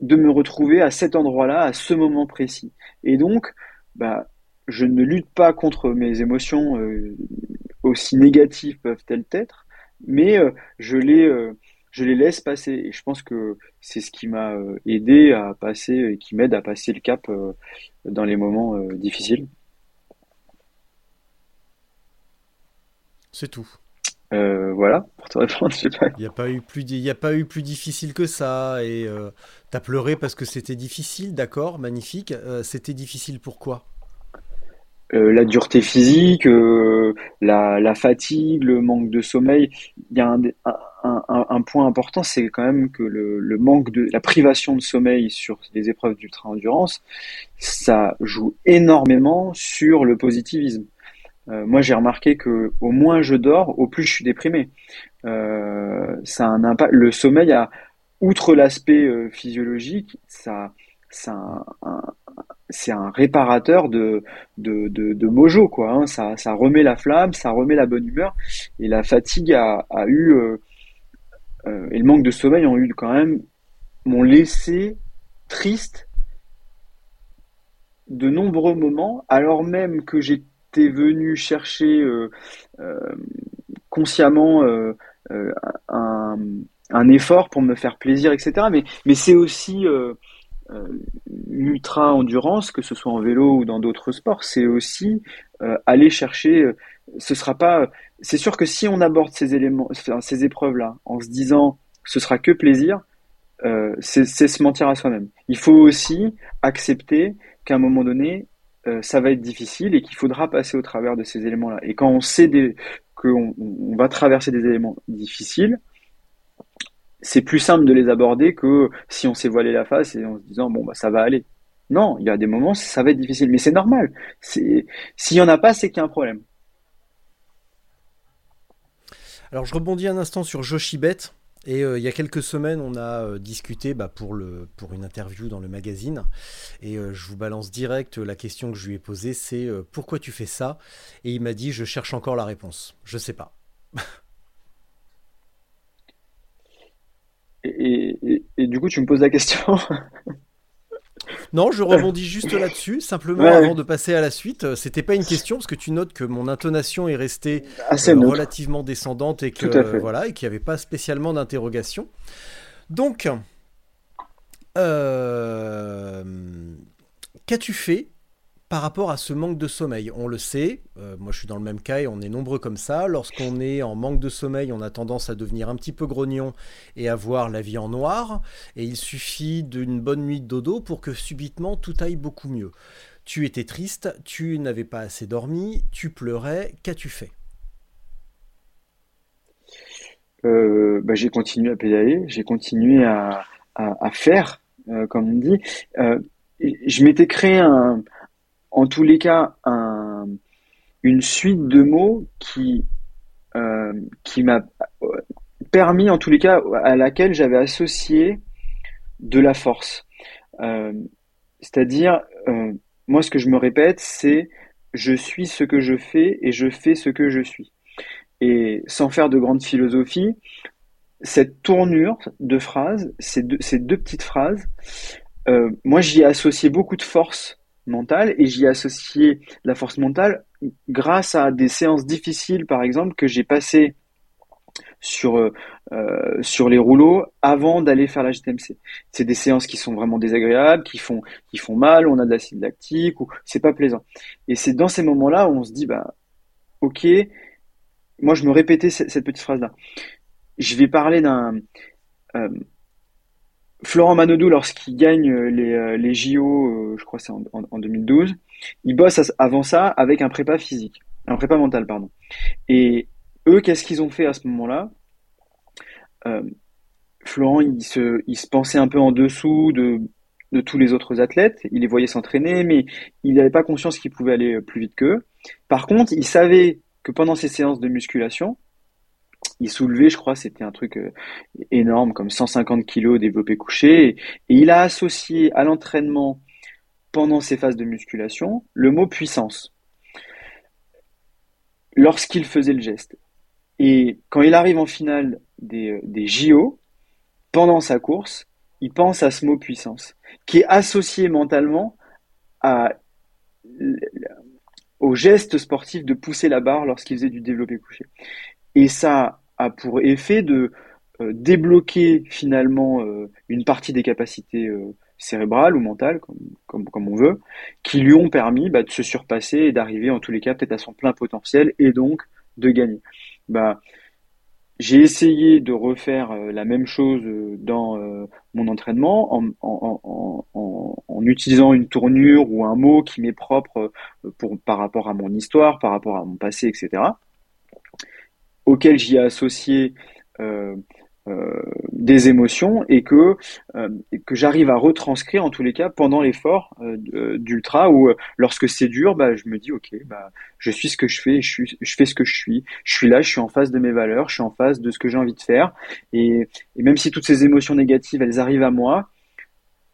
de me retrouver à cet endroit-là, à ce moment précis. Et donc, bah, je ne lutte pas contre mes émotions euh, aussi négatives peuvent-elles être, mais euh, je les euh, je les laisse passer. Et je pense que c'est ce qui m'a aidé à passer et qui m'aide à passer le cap dans les moments difficiles. C'est tout. Voilà, pour te répondre, je sais pas. Il n'y a, pas eu plus, y a pas eu plus difficile que ça. Et euh, t'as pleuré parce que c'était difficile, d'accord, magnifique. c'était difficile pourquoi euh, la dureté physique, euh, la, la, fatigue, le manque de sommeil. Il y a un, un, un, un point important, c'est quand même que le, le, manque de la privation de sommeil sur les épreuves d'ultra endurance, ça joue énormément sur le positivisme. Euh, moi, j'ai remarqué que au moins je dors, au plus je suis déprimé. Euh, un impact. Le sommeil a, outre l'aspect physiologique, ça, c'est un réparateur de, mojo, quoi. Hein. Ça, remet la flamme, ça remet la bonne humeur. Et la fatigue a, eu, euh, euh, et le manque de sommeil ont eu quand même, m'ont laissé triste de nombreux moments, alors même que j'étais venu chercher euh, consciemment un, un, effort pour me faire plaisir, etc. Mais, mais c'est aussi l'ultra endurance, que ce soit en vélo ou dans d'autres sports, c'est aussi euh, aller chercher. Euh, ce sera pas. C'est sûr que si on aborde ces éléments, ces épreuves-là, en se disant ce sera que plaisir, euh, c'est se mentir à soi-même. Il faut aussi accepter qu'à un moment donné, ça va être difficile et qu'il faudra passer au travers de ces éléments-là. Et quand on sait qu'on on va traverser des éléments difficiles, c'est plus simple de les aborder que si on s'est voilé la face et en se disant bon bah ça va aller. Non, il y a des moments ça va être difficile, mais c'est normal. S'il y en a pas, c'est qu'il y a un problème. Alors je rebondis un instant sur Joshibet. Et euh, il y a quelques semaines, on a euh, discuté bah, pour, une interview dans le magazine. Et euh, je vous balance direct la question que je lui ai posée, c'est pourquoi tu fais ça? Et il m'a dit, je cherche encore la réponse. Je sais pas. Et, du coup, tu me poses la question? Non, je rebondis juste là-dessus, simplement avant de passer à la suite. C'était pas une question parce que tu notes que mon intonation est restée euh, relativement descendante et que voilà et qu'il n'y avait pas spécialement d'interrogation. Donc, euh, qu'as-tu fait par rapport à ce manque de sommeil. On le sait, euh, moi je suis dans le même cas et on est nombreux comme ça. Lorsqu'on est en manque de sommeil, on a tendance à devenir un petit peu grognon et à voir la vie en noir. Et il suffit d'une bonne nuit de dodo pour que subitement tout aille beaucoup mieux. Tu étais triste, tu n'avais pas assez dormi, tu pleurais, qu'as-tu fait? Euh, bah, j'ai continué à pédaler, j'ai continué à, faire, euh, comme on dit. Je m'étais créé un, en tous les cas un, une suite de mots qui, euh, qui m'a permis, en tous les cas, à laquelle j'avais associé de la force. Euh, C'est-à-dire, euh, moi, ce que je me répète, c'est je suis ce que je fais et je fais ce que je suis. Et sans faire de grande philosophie, cette tournure de phrases, ces deux, ces deux petites phrases, euh, moi j'y ai associé beaucoup de force mentale et j'y ai associé la force mentale grâce à des séances difficiles, par exemple, que j'ai passées sur euh, euh, sur les rouleaux avant d'aller faire la GTMC. C'est des séances qui sont vraiment désagréables, qui font qui font mal, on a de l'acide lactique ou c'est pas plaisant. Et c'est dans ces moments-là où on se dit bah OK, moi je me répétais cette, petite phrase là. Je vais parler d'un euh, Florent Manodou lorsqu'il gagne les, euh, les JO, euh, je crois c'est en, en, en 2012, il bosse avant ça avec un prépa physique, un prépa mental pardon. Et eux, qu'est-ce qu'ils ont fait à ce moment-là? Euh, Florent, il se, il se pensait un peu en dessous de, de tous les autres athlètes. Il les voyait s'entraîner, mais il n'avait pas conscience qu'il pouvait aller plus vite qu'eux. Par contre, il savait que pendant ces séances de musculation, il soulevait, je crois, c'était un truc euh, énorme, comme 150 kilos développé couché. Et, il a associé à l'entraînement pendant ces phases de musculation le mot puissance lorsqu'il faisait le geste. Et quand il arrive en finale des, euh, des JO, pendant sa course, il pense à ce mot puissance, qui est associé mentalement au geste sportif de pousser la barre lorsqu'il faisait du développé couché. Et ça a pour effet de euh, débloquer finalement euh, une partie des capacités euh, cérébrales ou mentales, comme, on veut, qui lui ont permis bah, de se surpasser et d'arriver en tous les cas peut-être à son plein potentiel et donc de gagner. Bah, j'ai essayé de refaire la même chose dans mon entraînement en, utilisant une tournure ou un mot qui m'est propre par rapport à mon histoire, par rapport à mon passé, etc. Auquel j'y ai associé euh, euh, des émotions et que, euh, que j'arrive à retranscrire en tous les cas pendant l'effort d'ultra où lorsque c'est dur, bah, je me dis ok, bah, je suis ce que je fais, je, fais ce que je suis, je suis là, je suis en face de mes valeurs, je suis en face de ce que j'ai envie de faire. Et, même si toutes ces émotions négatives elles arrivent à moi,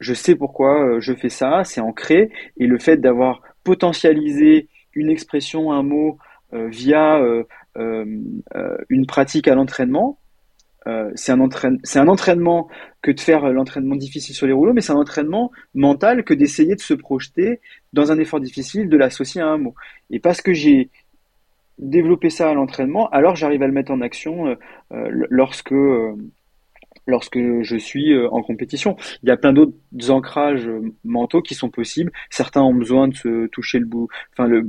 je sais pourquoi je fais ça, c'est ancré. Et le fait d'avoir potentialisé une expression, un mot via une pratique à l'entraînement, euh, c'est un, un entraînement que de faire euh, l'entraînement difficile sur les rouleaux, mais c'est un entraînement mental que d'essayer de se projeter dans un effort difficile, de l'associer à un mot. Et parce que j'ai développé ça à l'entraînement, alors j'arrive à le mettre en action euh, euh, lorsque, euh, lorsque je suis euh, en compétition. Il y a plein d'autres ancrages euh, mentaux qui sont possibles. Certains ont besoin de se toucher le bout, enfin euh,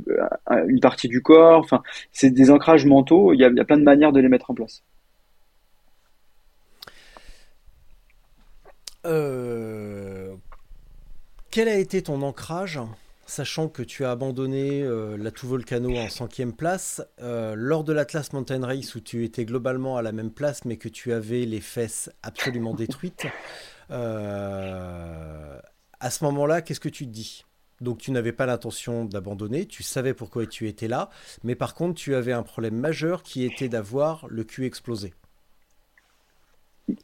une partie du corps. Enfin, c'est des ancrages mentaux. Il y a, plein de manières de les mettre en place. Quel a été ton ancrage, sachant que tu as abandonné euh, la Tout Volcano en cinquième place euh, lors de l'Atlas Mountain Race où tu étais globalement à la même place mais que tu avais les fesses absolument détruites. euh, à ce moment-là, qu'est-ce que tu te dis? Donc tu n'avais pas l'intention d'abandonner, tu savais pourquoi tu étais là, mais par contre tu avais un problème majeur qui était d'avoir le cul explosé.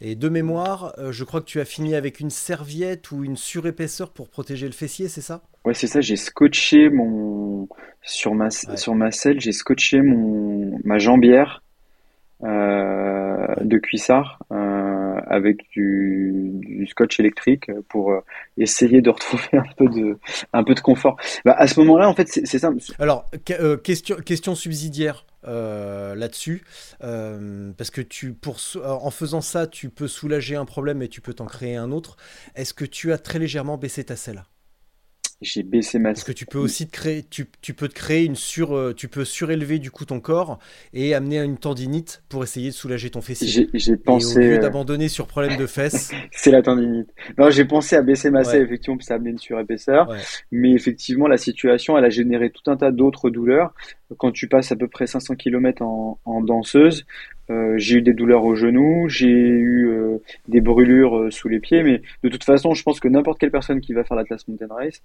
Et de mémoire, euh, je crois que tu as fini avec une serviette ou une surépaisseur pour protéger le fessier, c'est ça? Ouais, c'est ça, j'ai scotché mon sur ma Ouais. sur ma selle, j'ai scotché mon ma jambière euh, de cuissard euh, avec du, du scotch électrique pour essayer de retrouver un peu de un peu de confort. Bah, à ce moment-là, en fait, c'est simple. Alors, que- question, question subsidiaire euh, là-dessus, euh, parce que tu, pour, en faisant ça, tu peux soulager un problème et tu peux t'en créer un autre. Est-ce que tu as très légèrement baissé ta selle? J'ai baissé ma Parce que tu peux aussi te créer, tu, tu peux te créer une sur, euh, tu peux surélever du coup ton corps et amener à une tendinite pour essayer de soulager ton fessier. j'ai j'ai Et au pensé lieu euh, d'abandonner sur problème de fesses, c'est la tendinite. Non, j'ai pensé à baisser ma selle Ouais. effectivement, puis ça a amené une surépaisseur. ouais. Mais effectivement, la situation, elle a généré tout un tas d'autres douleurs. Quand tu passes à peu près 500 km en, en danseuse, euh, j'ai eu des douleurs au genou, j'ai eu euh, des brûlures euh, sous les pieds, mais de toute façon, je pense que n'importe quelle personne qui va faire l'Atlas Mountain Race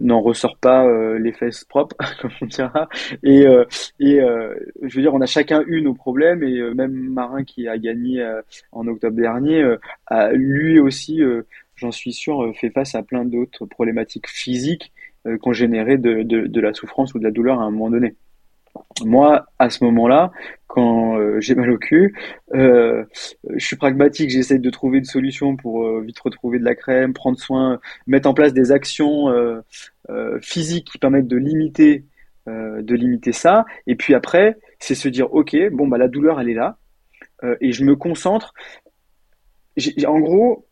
n'en ressort pas les fesses propres, comme on dira. Et, et je veux dire, on a chacun eu nos problèmes, et même Marin qui a gagné en octobre dernier, a lui aussi, j'en suis sûr, fait face à plein d'autres problématiques physiques qui ont généré de, de, de la souffrance ou de la douleur à un moment donné moi, à ce moment-là, quand euh, j'ai mal au cul, euh, je suis pragmatique, j'essaie de trouver une solution pour euh, vite retrouver de la crème, prendre soin, mettre en place des actions physiques qui permettent de limiter, de limiter ça. Et puis après, c'est se dire, ok, bon bah la douleur elle est là, et je me concentre. En gros,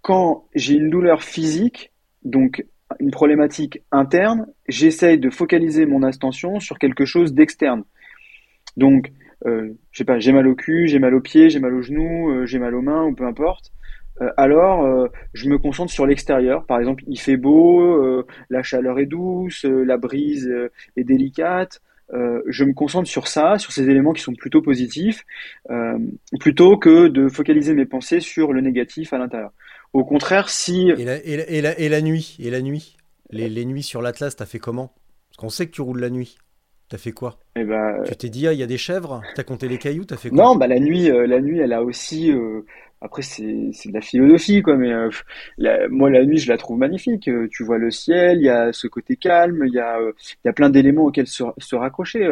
quand j'ai une douleur physique, donc une problématique interne, j'essaye de focaliser mon attention sur quelque chose d'externe. Donc, euh, je sais pas, j'ai mal au cul, j'ai mal aux pieds, j'ai mal aux genoux, euh, j'ai mal aux mains, ou peu importe. Euh, alors, je me concentre sur l'extérieur. Par exemple, il fait beau, la chaleur est douce, la brise est délicate. je me concentre sur ça, sur ces éléments qui sont plutôt positifs, plutôt que de focaliser mes pensées sur le négatif à l'intérieur. Au contraire, si. Et la, et la, et la, nuit Et la nuit les, les nuits sur l'Atlas, t'as fait comment? Parce qu'on sait que tu roules la nuit. T'as fait quoi? Eh ben, Tu t'es dit, ah, il y a des chèvres? T'as compté les cailloux? T'as fait quoi? Non, bah, la nuit, euh, la nuit, elle a aussi. Euh, après, c'est de la philosophie, quoi. Mais euh, moi, la nuit, je la trouve magnifique. tu vois le ciel, il y a ce côté calme, il y a, il y a plein d'éléments auxquels se, se raccrocher.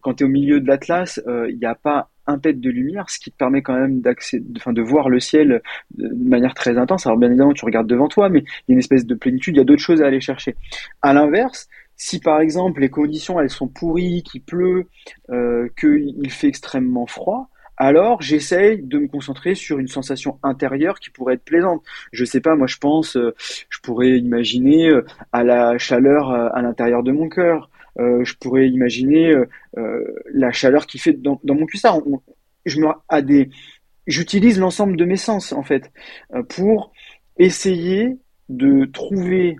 quand tu es au milieu de l'Atlas, il n'y a pas un pet de lumière, ce qui te permet quand même d'accéder, enfin, de voir le ciel de manière très intense. Alors bien évidemment, tu regardes devant toi, mais il y a une espèce de plénitude, il y a d'autres choses à aller chercher. À l'inverse, si par exemple les conditions elles sont pourries, qu'il pleut, euh, qu'il fait extrêmement froid, alors j'essaye de me concentrer sur une sensation intérieure qui pourrait être plaisante. Je sais pas, moi je pense, euh, je pourrais imaginer euh, à la chaleur euh, à l'intérieur de mon cœur, euh, je pourrais imaginer euh, euh, la chaleur qui fait dans, dans mon cuissard. je me, à des, j'utilise l'ensemble de mes sens en fait pour essayer de trouver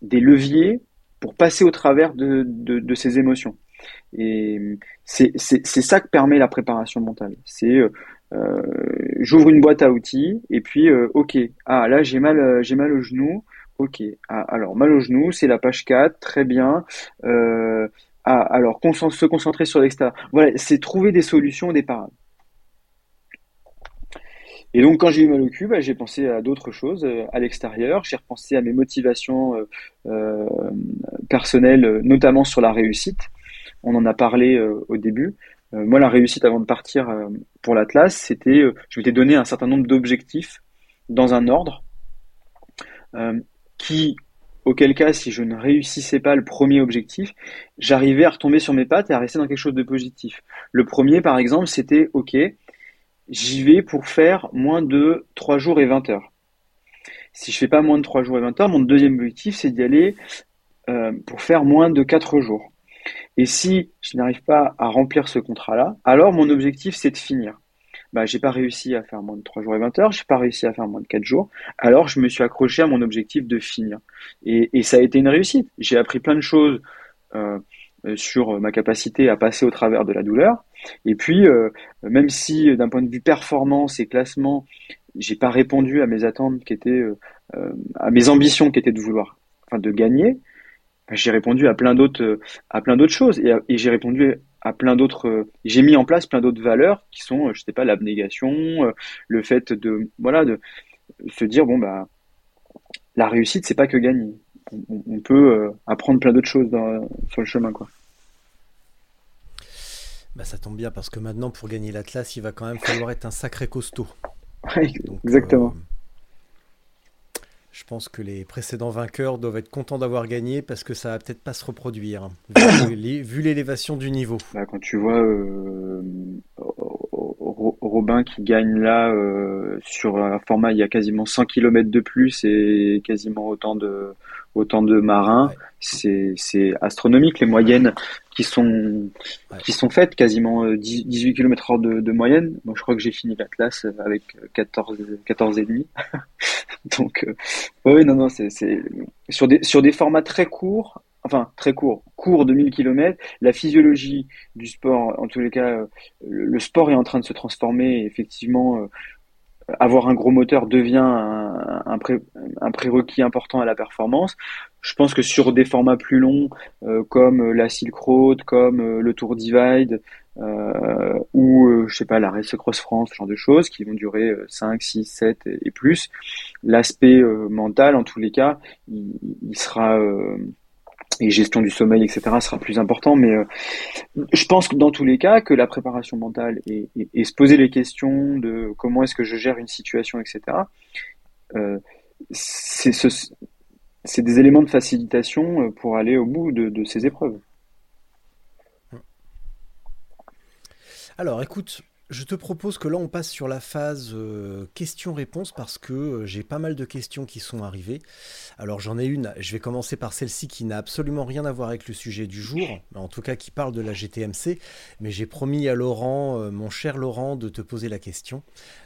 des leviers pour passer au travers de, de, de ces émotions. Et c'est ça que permet la préparation mentale. C'est euh, j'ouvre une boîte à outils et puis euh, ok, ah là j'ai mal j'ai mal au genou, Ok. Ah, alors, mal au genou, c'est la page 4. Très bien. Euh, ah, alors, se concentrer sur l'extérieur. Voilà, c'est trouver des solutions, des parades. Et donc, quand j'ai eu mal au cul, bah, j'ai pensé à d'autres choses euh, à l'extérieur. J'ai repensé à mes motivations euh, personnelles, notamment sur la réussite. On en a parlé au début. moi, la réussite avant de partir pour l'Atlas, c'était, je m'étais donné un certain nombre d'objectifs dans un ordre qui, auquel cas, si je ne réussissais pas le premier objectif, j'arrivais à retomber sur mes pattes et à rester dans quelque chose de positif. Le premier, par exemple, c'était, OK, j'y vais pour faire moins de 3 jours et 20 heures. Si je fais pas moins de 3 jours et 20 heures, mon deuxième objectif, c'est d'y aller euh, pour faire moins de 4 jours. Et si je n'arrive pas à remplir ce contrat-là, alors mon objectif, c'est de finir bah, j'ai pas réussi à faire moins de 3 jours et 20 heures, j'ai pas réussi à faire moins de 4 jours, alors je me suis accroché à mon objectif de finir. Et, et ça a été une réussite. J'ai appris plein de choses euh, sur ma capacité à passer au travers de la douleur. Et puis, euh, même si d'un point de vue performance et classement, j'ai pas répondu à mes attentes qui étaient, euh, euh à mes ambitions qui étaient de vouloir, enfin de gagner, j'ai répondu à plein d'autres, à plein d'autres choses et, et j'ai répondu à plein d'autres. Euh, j'ai mis en place plein d'autres valeurs qui sont, euh, je sais pas, l'abnégation, euh, le fait de, voilà, de se dire bon bah, la réussite c'est pas que gagner. On, peut apprendre plein d'autres choses sur le chemin, quoi. Bah ça tombe bien parce que maintenant pour gagner l'Atlas, il va quand même falloir être un sacré costaud. exactement. Je pense que les précédents vainqueurs doivent être contents d'avoir gagné parce que ça va peut-être pas se reproduire, vu l'élévation du niveau. Bah, quand tu vois euh, Robin qui gagne là euh, sur un format, il y a quasiment 100 km de plus et quasiment autant de, autant de marins, c'est astronomique. Les moyennes qui sont qui sont faites quasiment 18 km heure de, de moyenne. Moi, je crois que j'ai fini la classe avec 14 14 et demi. Donc euh, oui non non c'est sur des sur des formats très courts enfin très court, court de 1000 km, la physiologie du sport, en tous les cas, euh, le, le sport est en train de se transformer. Et effectivement, euh, avoir un gros moteur devient un, pré, un, prérequis important à la performance. Je pense que sur des formats plus longs, euh, comme la Silk Road, comme euh, le Tour Divide, euh, ou euh, je sais pas la Race Cross France, ce genre de choses qui vont durer 5, 6, 7 et, plus, l'aspect mental, en tous les cas, il sera et gestion du sommeil, etc., sera plus important. Mais euh, je pense que dans tous les cas, que la préparation mentale et, se poser les questions de comment est-ce que je gère une situation, etc., euh, c'est ce, des éléments de facilitation pour aller au bout de ces épreuves. Alors écoute, je te propose que là on passe sur la phase euh, questions-réponses parce que euh, j'ai pas mal de questions qui sont arrivées. Alors j'en ai une, je vais commencer par celle-ci qui n'a absolument rien à voir avec le sujet du jour, en tout cas qui parle de la GTMC, mais j'ai promis à Laurent, euh, mon cher Laurent, de te poser la question.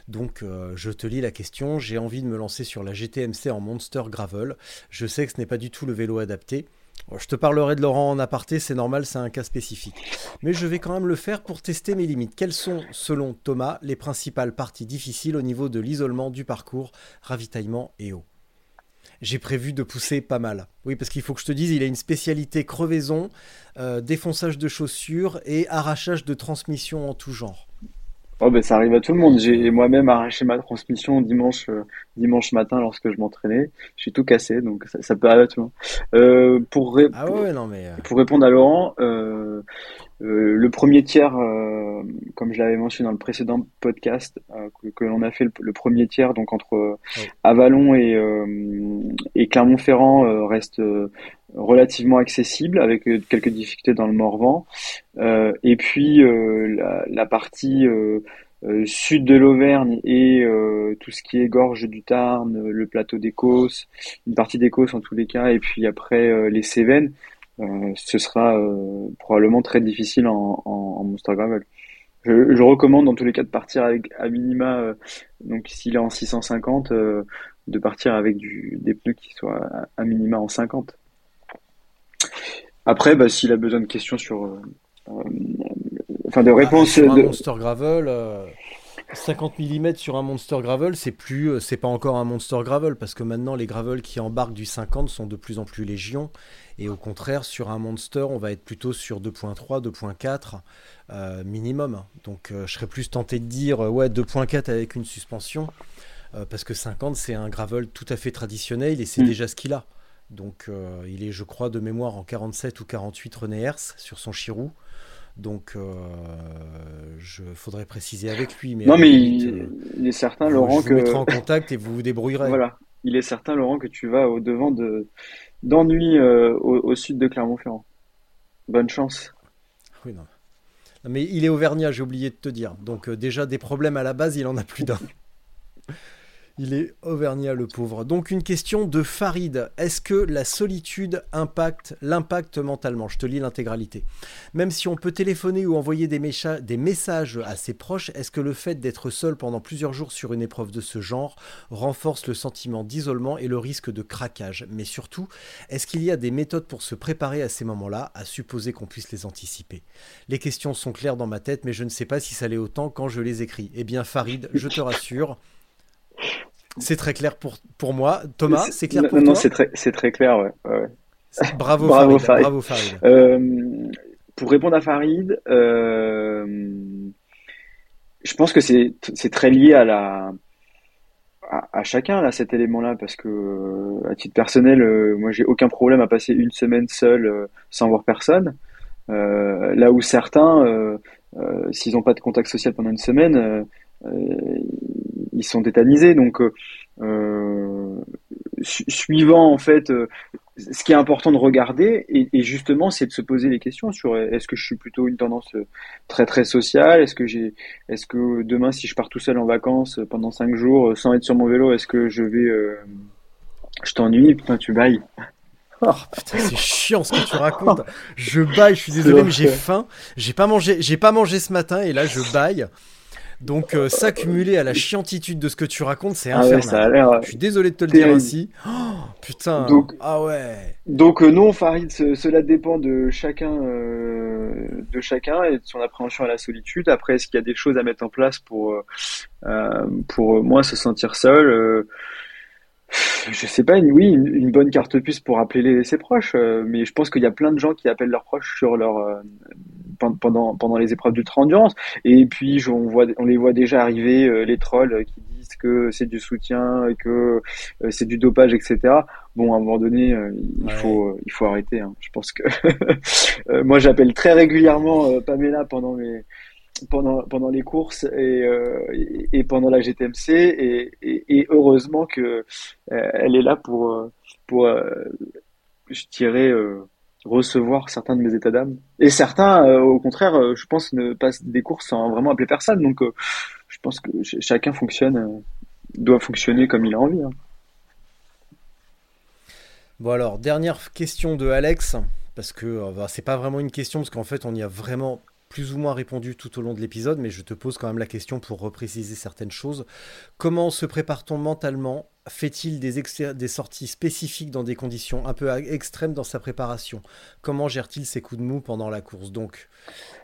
Donc je te lis la question, j'ai envie de me lancer sur la GTMC en Monster Gravel. Je sais que ce n'est pas du tout le vélo adapté. Je te parlerai de Laurent en aparté, c'est normal, c'est un cas spécifique. Mais je vais quand même le faire pour tester mes limites. Quelles sont, selon Thomas, les principales parties difficiles au niveau de l'isolement du parcours, ravitaillement et eau? J'ai prévu de pousser pas mal. Oui, parce qu'il faut que je te dise, il a une spécialité crevaison, euh, défonçage de chaussures et arrachage de transmission en tout genre. Oh ben ça arrive à tout le monde. J'ai moi-même arraché ma transmission dimanche euh, dimanche matin lorsque je m'entraînais. J'ai tout cassé, donc ça, ça, peut arriver à tout le monde. Euh, pour, ré ah ouais, non, mais... Euh, pour répondre à Laurent, euh, euh, le premier tiers, comme je l'avais mentionné dans le précédent podcast, que, que l'on a fait le, le, premier tiers, donc entre ouais. Avalon et, et Clermont-Ferrand, reste relativement accessible avec quelques difficultés dans le Morvan. Euh, et puis euh, la, partie euh, sud de l'Auvergne et tout ce qui est gorge du Tarn, le plateau des Causses, une partie des Causses en tous les cas, et puis après les Cévennes, ce sera probablement très difficile en, en, en Monster Gravel. Je, recommande dans tous les cas de partir avec à minima, donc s'il est en 650, de partir avec des pneus qui soient à minima en 50. Après, bah, s'il a besoin de questions sur, euh, euh, enfin de réponses. Ah, sur un de... Monster Gravel, euh, 50 mm sur un Monster Gravel, c'est plus, euh, c'est pas encore un Monster Gravel parce que maintenant les gravels qui embarquent du 50 sont de plus en plus légion et au contraire sur un Monster, on va être plutôt sur 2.3, 2.4 euh, minimum. Donc je serais plus tenté de dire ouais 2.4 avec une suspension parce que 50 c'est un gravel tout à fait traditionnel et c'est mmh. déjà ce qu'il a. Donc euh, il est, je crois, de mémoire en 47 ou 48 René Hers sur son Chirou. Donc euh, je faudrait préciser avec lui. Mais non, mais il, euh, il, est certain, Laurent, je que. Vous mettrai en contact et vous vous débrouillerez. Voilà. Il est certain, Laurent, que tu vas au devant de d'ennui euh, au, au, sud de Clermont-Ferrand. Bonne chance. Oui, non. non. Mais il est auvergnat, j'ai oublié de te dire. Donc déjà des problèmes à la base, il en a plus d'un. Il est auvergnat le pauvre. Donc une question de Farid. Est-ce que la solitude impacte l'impact mentalement? Je te lis l'intégralité. Même si on peut téléphoner ou envoyer des, des messages à ses proches, est-ce que le fait d'être seul pendant plusieurs jours sur une épreuve de ce genre renforce le sentiment d'isolement et le risque de craquage? Mais surtout, est-ce qu'il y a des méthodes pour se préparer à ces moments-là, à supposer qu'on puisse les anticiper? Les questions sont claires dans ma tête, mais je ne sais pas si ça l'est autant quand je les écris. Eh bien Farid, je te rassure. C'est très clair pour, pour moi. Thomas, c'est clair pour non, toi Non, c'est très, très clair, ouais. ouais. Bravo, bravo, Farid, Farid. Bravo, Farid. Euh, pour répondre à Farid, euh, je pense que c'est, très lié à la, à, à chacun là cet élément-là parce que à titre personnel, euh, moi j'ai aucun problème à passer une semaine seul euh, sans voir personne. Euh, là où certains, s'ils n'ont pas de contact social pendant une semaine, ils sont tétanisés. Donc, euh, su suivant en fait, euh, ce qui est important de regarder, et, et justement, c'est de se poser les questions sur est-ce que je suis plutôt une tendance très très sociale, est-ce que j'ai, est-ce que demain, si je pars tout seul en vacances pendant cinq jours sans être sur mon vélo, est-ce que je vais, euh, je t'ennuie, putain, tu bailles. Oh, putain, c'est chiant ce que tu racontes. Je baille, je suis désolé, mais j'ai faim. J'ai pas mangé, j'ai pas mangé ce matin et là je baille. Donc euh, ça cumulé à la chiantitude de ce que tu racontes, c'est Ah ouais, infernal. ça a l'air. euh, Je suis désolé de te le dire ainsi. Oh, putain. Donc- ah ouais. Donc euh, non, Farid, ce- cela dépend de chacun, euh, de chacun et de son appréhension à la solitude. Après, est-ce qu'il y a des choses à mettre en place pour, euh, pour euh, moi se sentir seul Je sais pas. une- Oui, une, une bonne carte puce pour appeler les- ses proches, euh, mais je pense qu'il y a plein de gens qui appellent leurs proches sur leur euh, pen- pendant pendant les épreuves d'ultra endurance. Et puis je- on voit, on les voit déjà arriver euh, les trolls euh, qui disent que c'est du soutien, et que c'est du dopage, etc. Bon, à un moment donné, il Ouais. faut, il faut arrêter. hein. Je pense que moi, j'appelle très régulièrement Pamela pendant mes, pendant, pendant les courses et, euh, et, pendant la GTMC et, heureusement que euh, elle est là pour, euh, pour, je dirais, recevoir certains de mes états d'âme. Et certains, au contraire, je pense, ne passent des courses sans vraiment appeler personne. Donc, je pense que ch- chacun fonctionne, doit fonctionner comme il a envie. hein. Bon alors, dernière question de Alex, parce que bah, c'est pas vraiment une question, parce qu'en fait on y a vraiment plus ou moins répondu tout au long de l'épisode, mais je te pose quand même la question pour repréciser certaines choses. Comment se prépare-t-on mentalement? Fait-il des, sorties spécifiques dans des conditions un peu extrêmes dans sa préparation? Comment gère-t-il ses coups de mou pendant la course? Donc,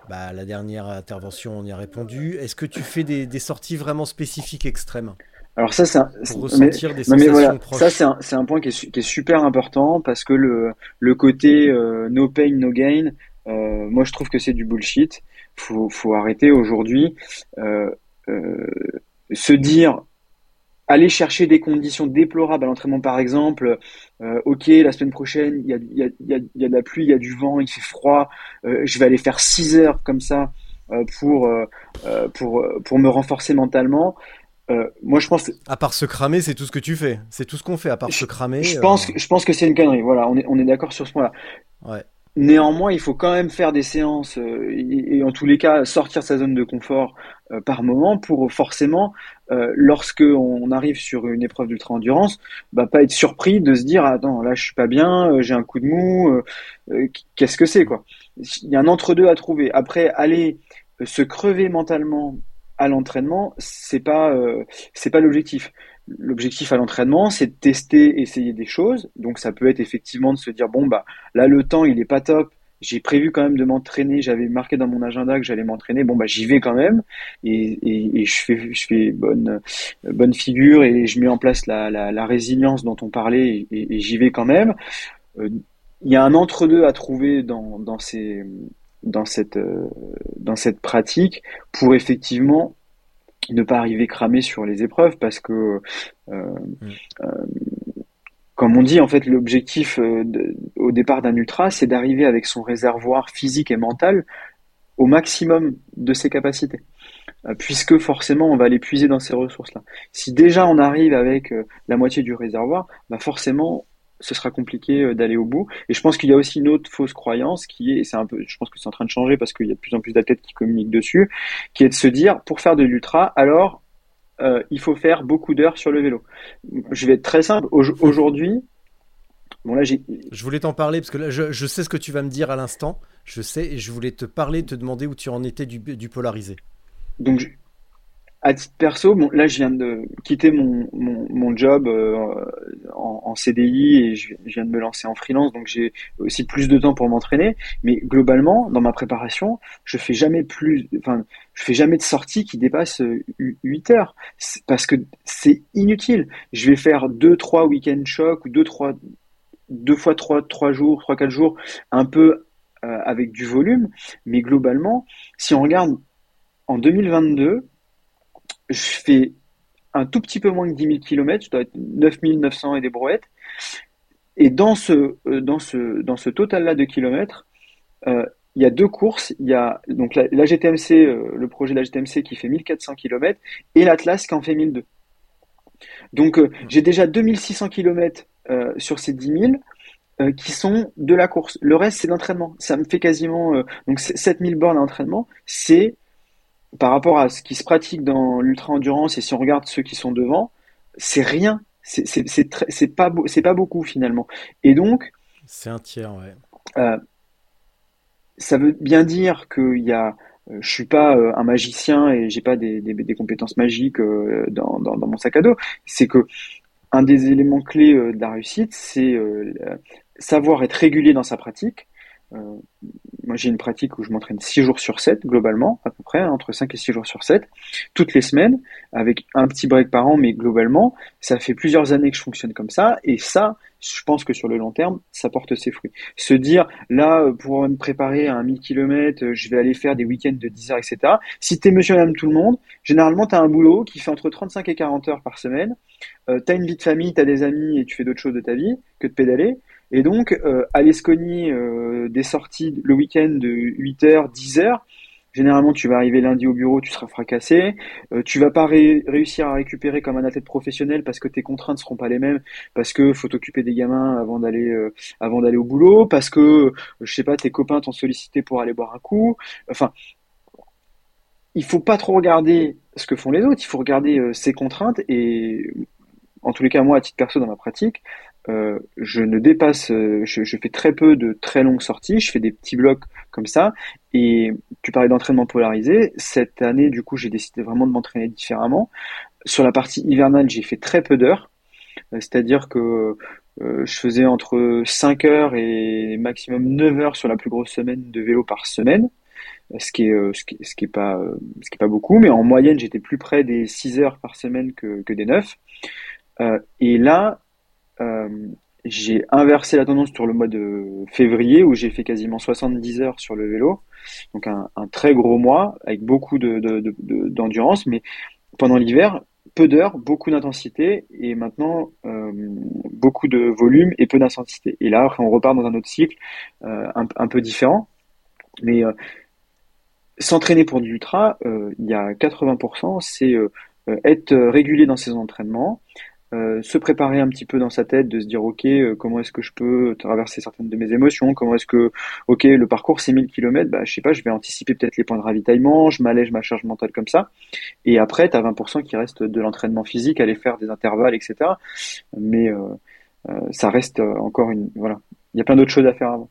bah, la dernière intervention, on y a répondu. Est-ce que tu fais des, des sorties vraiment spécifiques extrêmes? Alors ça, c'est un- pour mais- ressentir des Non mais sensations voilà, proches. ça c'est un, c'est un point qui est, su- qui est super important parce que le, le côté euh, no pain, no gain, euh, moi je trouve que c'est du bullshit. Faut, faut arrêter aujourd'hui. Euh, euh, se dire, aller chercher des conditions déplorables à l'entraînement par exemple, euh, ok, la semaine prochaine il y a, il y, a, il y, a, y a de la pluie, il y a du vent, il fait froid, euh, je vais aller faire 6 heures comme ça euh, pour, pour, pour me renforcer mentalement. Euh, moi je pense À part se cramer, c'est tout ce que tu fais. C'est tout ce qu'on fait, à part se cramer. je pense, je pense que c'est une connerie. Voilà, on est, on est d'accord sur ce point-là. Ouais. Néanmoins, il faut quand même faire des séances euh, et, en tous les cas sortir sa zone de confort euh, par moment pour forcément, euh, lorsque on arrive sur une épreuve d'ultra endurance, bah, pas être surpris de se dire attends là je suis pas bien, euh, j'ai un coup de mou, qu'est-ce que c'est quoi? Il y a un entre-deux à trouver. Après, aller se crever mentalement à l'entraînement, c'est pas c'est pas l'objectif. L'objectif à l'entraînement, c'est de tester, essayer des choses. Donc ça peut être effectivement de se dire bon bah là le temps il est pas top. J'ai prévu quand même de m'entraîner. J'avais marqué dans mon agenda que j'allais m'entraîner. Bon bah j'y vais quand même et, je fais je fais bonne bonne figure et je mets en place la, résilience dont on parlait et, j'y vais quand même. Euh, Il y a un entre-deux à trouver dans dans cette euh, dans cette pratique pour effectivement ne pas arriver cramé sur les épreuves parce que euh, euh, comme on dit en fait l'objectif euh, au départ d'un ultra c'est d'arriver avec son réservoir physique et mental au maximum de ses capacités. Puisque forcément on va l'épuiser dans ces ressources là si déjà on arrive avec la moitié du réservoir bah forcément ce sera compliqué euh, d'aller au bout. Et je pense qu'il y a aussi une autre fausse croyance qui est, et c'est un peu, je pense que c'est en train de changer parce qu'il y a de plus en plus d'athlètes qui communiquent dessus, qui est de se dire, pour faire de l'ultra, alors euh, il faut faire beaucoup d'heures sur le vélo. Je vais être très simple. Au- Aujourd'hui, bon là j'ai, Je voulais t'en parler parce que là, je, je sais ce que tu vas me dire à l'instant. Je sais et je voulais te parler, te demander où tu en étais du, du polarisé. donc à titre perso, bon là je viens de quitter mon mon, mon job euh, en, en CDI et je, je viens de me lancer en freelance, donc j'ai aussi plus de temps pour m'entraîner. Mais globalement, dans ma préparation, je fais jamais plus, enfin, je fais jamais de sortie qui dépasse 8 heures C'est- parce que c'est inutile. Je vais faire deux trois week-end chocs ou deux trois deux fois trois trois jours, trois quatre jours, un peu euh, avec du volume, mais globalement, si on regarde en 2022, je fais un tout petit peu moins que 10 000 km, je dois être 9 900 et des brouettes. Et dans ce, euh, dans ce, dans ce total-là de kilomètres, euh, il y a deux courses. Il y a donc la, la GTMC, euh, le projet de la GTMC qui fait 1400 km et l'Atlas qui en fait 1002. Donc euh, j'ai déjà 2600 km euh, sur ces 10 000 euh, qui sont de la course. Le reste, c'est l'entraînement. Ça me fait quasiment donc c'est 7000 bornes à entraînement. C'est par rapport à ce qui se pratique dans l'ultra-endurance et si on regarde ceux qui sont devant, c'est rien. C'est pas beaucoup finalement. Et donc C'est un tiers, ouais. euh, ça veut bien dire qu'il y a euh, je suis pas euh, un magicien et j'ai pas des, des, des compétences magiques dans, dans, dans mon sac à dos. C'est que un des éléments clés de la réussite, c'est savoir être régulier dans sa pratique. Euh, moi, j'ai une pratique où je m'entraîne 6 jours sur 7, globalement, à peu près, hein, entre 5 et 6 jours sur 7, toutes les semaines, avec un petit break par an, mais globalement, ça fait plusieurs années que je fonctionne comme ça, et ça, je pense que sur le long terme, ça porte ses fruits. Se dire, là, euh, pour me préparer à un 1000 km, je vais aller faire des week-ends de 10 heures, etc. Si t'es monsieur et madame tout le monde, généralement, t'as un boulot qui fait entre 35 et 40 heures par semaine, euh, t'as une vie de famille, t'as des amis et tu fais d'autres choses de ta vie que de pédaler. Et donc, euh, se cogner euh, des sorties le week-end de 8 heures, 10 heures, généralement tu vas arriver lundi au bureau, tu seras fracassé, euh, tu vas pas ré- réussir à récupérer comme un athlète professionnel parce que tes contraintes seront pas les mêmes, parce que faut t'occuper des gamins avant d'aller euh, avant d'aller au boulot, parce que euh, je sais pas, tes copains t'ont sollicité pour aller boire un coup. Enfin, il faut pas trop regarder ce que font les autres, il faut regarder ses contraintes et en tous les cas moi à titre perso dans ma pratique, euh, je ne dépasse, euh, je, je fais très peu de très longues sorties, je fais des petits blocs comme ça. Et tu parlais d'entraînement polarisé. Cette année, du coup, j'ai décidé vraiment de m'entraîner différemment. Sur la partie hivernale, j'ai fait très peu d'heures, Euh, c'est-à-dire que euh, je faisais entre 5 heures et maximum 9 heures sur la plus grosse semaine de vélo par semaine, ce qui est, ce qui, est pas, ce qui est pas beaucoup, mais en moyenne, j'étais plus près des 6 heures par semaine que, que des 9. Euh, et là, j'ai inversé la tendance sur le mois de février où j'ai fait quasiment 70 heures sur le vélo, donc un, très gros mois avec beaucoup de, de- de- d'endurance, mais pendant l'hiver, peu d'heures, beaucoup d'intensité et maintenant euh, beaucoup de volume et peu d'intensité. Et là, on repart dans un autre cycle euh, un, peu différent, mais euh, s'entraîner pour du ultra, euh, il y a 80%, c'est euh, euh, être régulier dans ses entraînements, euh, se préparer un petit peu dans sa tête, de se dire ok, euh, comment est-ce que je peux traverser certaines de mes émotions, comment est-ce que ok, le parcours c'est 1000 km, bah je sais pas, je vais anticiper peut-être les points de ravitaillement, je m'allège ma charge mentale comme ça, et après tu as 20% qui reste de l'entraînement physique, aller faire des intervalles, etc. Mais euh, ça reste encore une voilà, il y a plein d'autres choses à faire avant.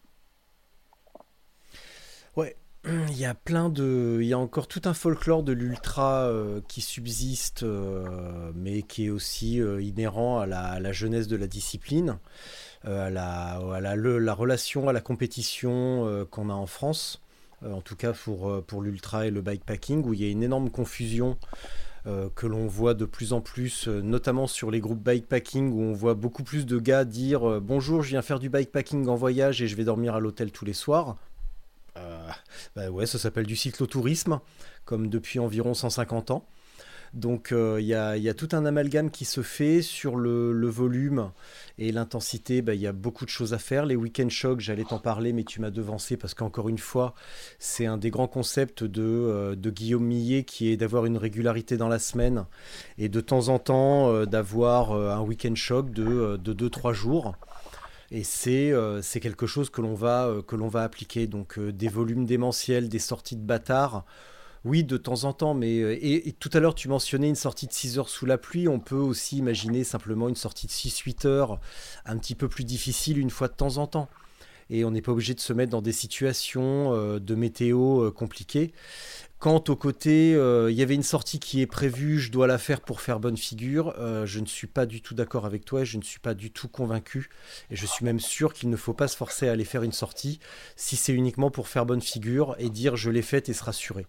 Il y a plein de, il y a encore tout un folklore de l'ultra euh, qui subsiste, euh, mais qui est aussi euh, inhérent à la, jeunesse de la discipline, à la, relation à la compétition qu'on a en France, en tout cas pour, pour l'ultra et le bikepacking, où il y a une énorme confusion que l'on voit de plus en plus, notamment sur les groupes bikepacking, où on voit beaucoup plus de gars dire Bonjour, je viens faire du bikepacking en voyage et je vais dormir à l'hôtel tous les soirs. Euh, bah ouais, ça s'appelle du cyclotourisme, comme depuis environ 150 ans. Donc euh, il y, a, tout un amalgame qui se fait sur le, le volume et l'intensité. bah, Il y a beaucoup de choses à faire. Les week-end shocks, j'allais t'en parler, mais tu m'as devancé parce qu'encore une fois, c'est un des grands concepts de, euh, de Guillaume Millet qui est d'avoir une régularité dans la semaine et de temps en temps d'avoir un week-end shock de 2-3 jours. Et c'est euh, c'est quelque chose que l'on va, euh, appliquer. Donc euh, des volumes démentiels, des sorties de bâtards. Oui, de temps en temps, mais et, et tout à l'heure tu mentionnais une sortie de 6 heures sous la pluie. On peut aussi imaginer simplement une sortie de 6-8 heures un petit peu plus difficile une fois de temps en temps. Et on n'est pas obligé de se mettre dans des situations de météo compliquées. Quant au côté, euh, il y avait une sortie qui est prévue, je dois la faire pour faire bonne figure. euh, je ne suis pas du tout d'accord avec toi, je ne suis pas du tout convaincu. Et je suis même sûr qu'il ne faut pas se forcer à aller faire une sortie si c'est uniquement pour faire bonne figure et dire je l'ai faite et se rassurer.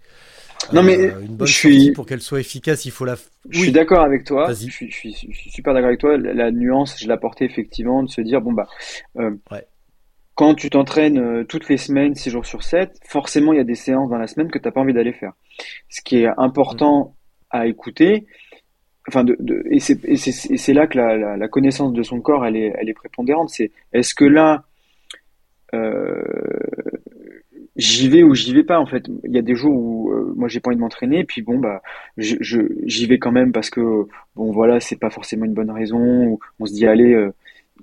Non, mais une bonne je sortie, suis- pour qu'elle soit efficace, il faut la. Je suis d'accord avec toi. Je suis, je suis- je suis super d'accord avec toi. La, la nuance, je l'apportais effectivement de se dire bon bah euh, Ouais. Quand tu t'entraînes euh, toutes les semaines, 6 jours sur 7, forcément il y a des séances dans la semaine que t'as pas envie d'aller faire. Ce qui est important à écouter. Enfin, et c'est là que la, connaissance de son corps, elle est, prépondérante. C'est est-ce que là, euh, j'y vais ou j'y vais pas en fait? Il y a des jours où euh, moi j'ai pas envie de m'entraîner, puis bon bah j'y vais quand même parce que bon voilà c'est pas forcément une bonne raison. on se dit allez, euh,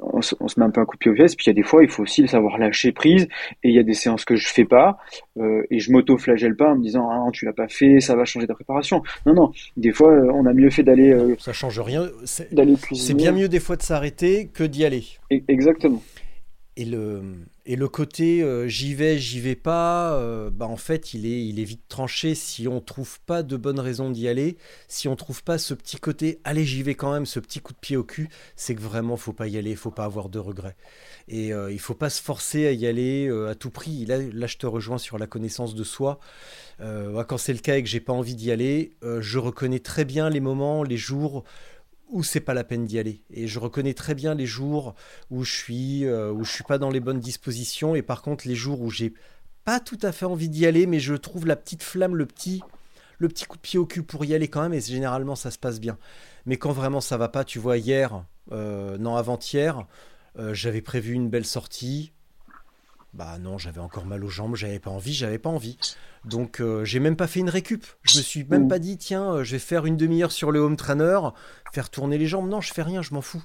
on, se, on se met un peu un coup de pied aux fesses. Puis il y a des fois il faut aussi savoir lâcher prise. Et il y a des séances que je fais pas euh, et je m'auto-flagelle pas en me disant ah tu l'as pas fait, ça va changer ta préparation. Non non, des fois euh, on a mieux fait d'aller euh, Ça change rien. C'est bien mieux des fois de s'arrêter que d'y aller. E- Exactement. Et le, et le côté euh, j'y vais, j'y vais pas, euh, bah en fait il est, il est vite tranché si on trouve pas de bonnes raisons d'y aller, si on trouve pas ce petit côté allez j'y vais quand même, ce petit coup de pied au cul, c'est que vraiment faut pas y aller, faut pas avoir de regrets. Et euh, il faut pas se forcer à y aller à tout prix. Là, là je te rejoins sur la connaissance de soi. quand c'est le cas et que j'ai pas envie d'y aller, je reconnais très bien les moments, les jours où c'est pas la peine d'y aller. Et je reconnais très bien les jours où je suis, euh, suis pas dans les bonnes dispositions, et par contre les jours où j'ai pas tout à fait envie d'y aller, mais je trouve la petite flamme, le petit, le petit coup de pied au cul pour y aller quand même, et généralement ça se passe bien. Mais quand vraiment ça va pas, tu vois, hier, euh, non avant-hier, euh, j'avais prévu une belle sortie. Bah non, j'avais encore mal aux jambes, j'avais pas envie, j'avais pas envie. Donc euh, j'ai même pas fait une récup. Je me suis même pas dit tiens, euh, je vais faire une demi-heure sur le home trainer, faire tourner les jambes. Non, je fais rien, je m'en fous.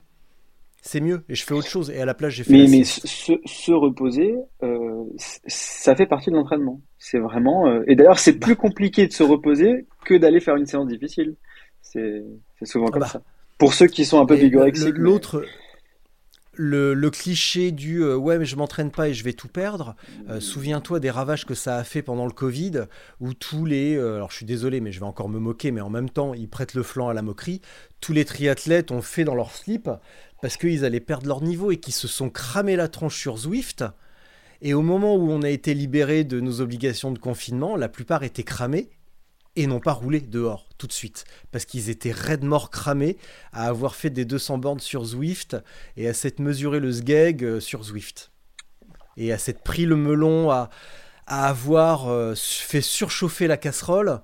C'est mieux et je fais autre chose. Et à la place, j'ai fait. Mais, mais se, reposer, euh, ça fait partie de l'entraînement. C'est vraiment. et d'ailleurs, c'est plus compliqué de se reposer que d'aller faire une séance difficile. C'est souvent comme bah. ça. Pour ceux qui sont un peu vigorexiques. L'autre le, cliché du euh, ouais mais je m'entraîne pas et je vais tout perdre. Euh, souviens-toi des ravages que ça a fait pendant le Covid où tous les euh, alors je suis désolé mais je vais encore me moquer mais en même temps ils prêtent le flanc à la moquerie. Tous les triathlètes ont fait dans leur slip parce qu'ils allaient perdre leur niveau et qu'ils se sont cramés la tronche sur Zwift. Et au moment où on a été libéré de nos obligations de confinement, la plupart étaient cramés et n'ont pas roulé dehors tout de suite. Parce qu'ils étaient raide cramés à avoir fait des 200 bornes sur Zwift et à s'être mesuré le sgeg euh, sur Zwift. Et à s'être pris le melon à, avoir euh, fait surchauffer la casserole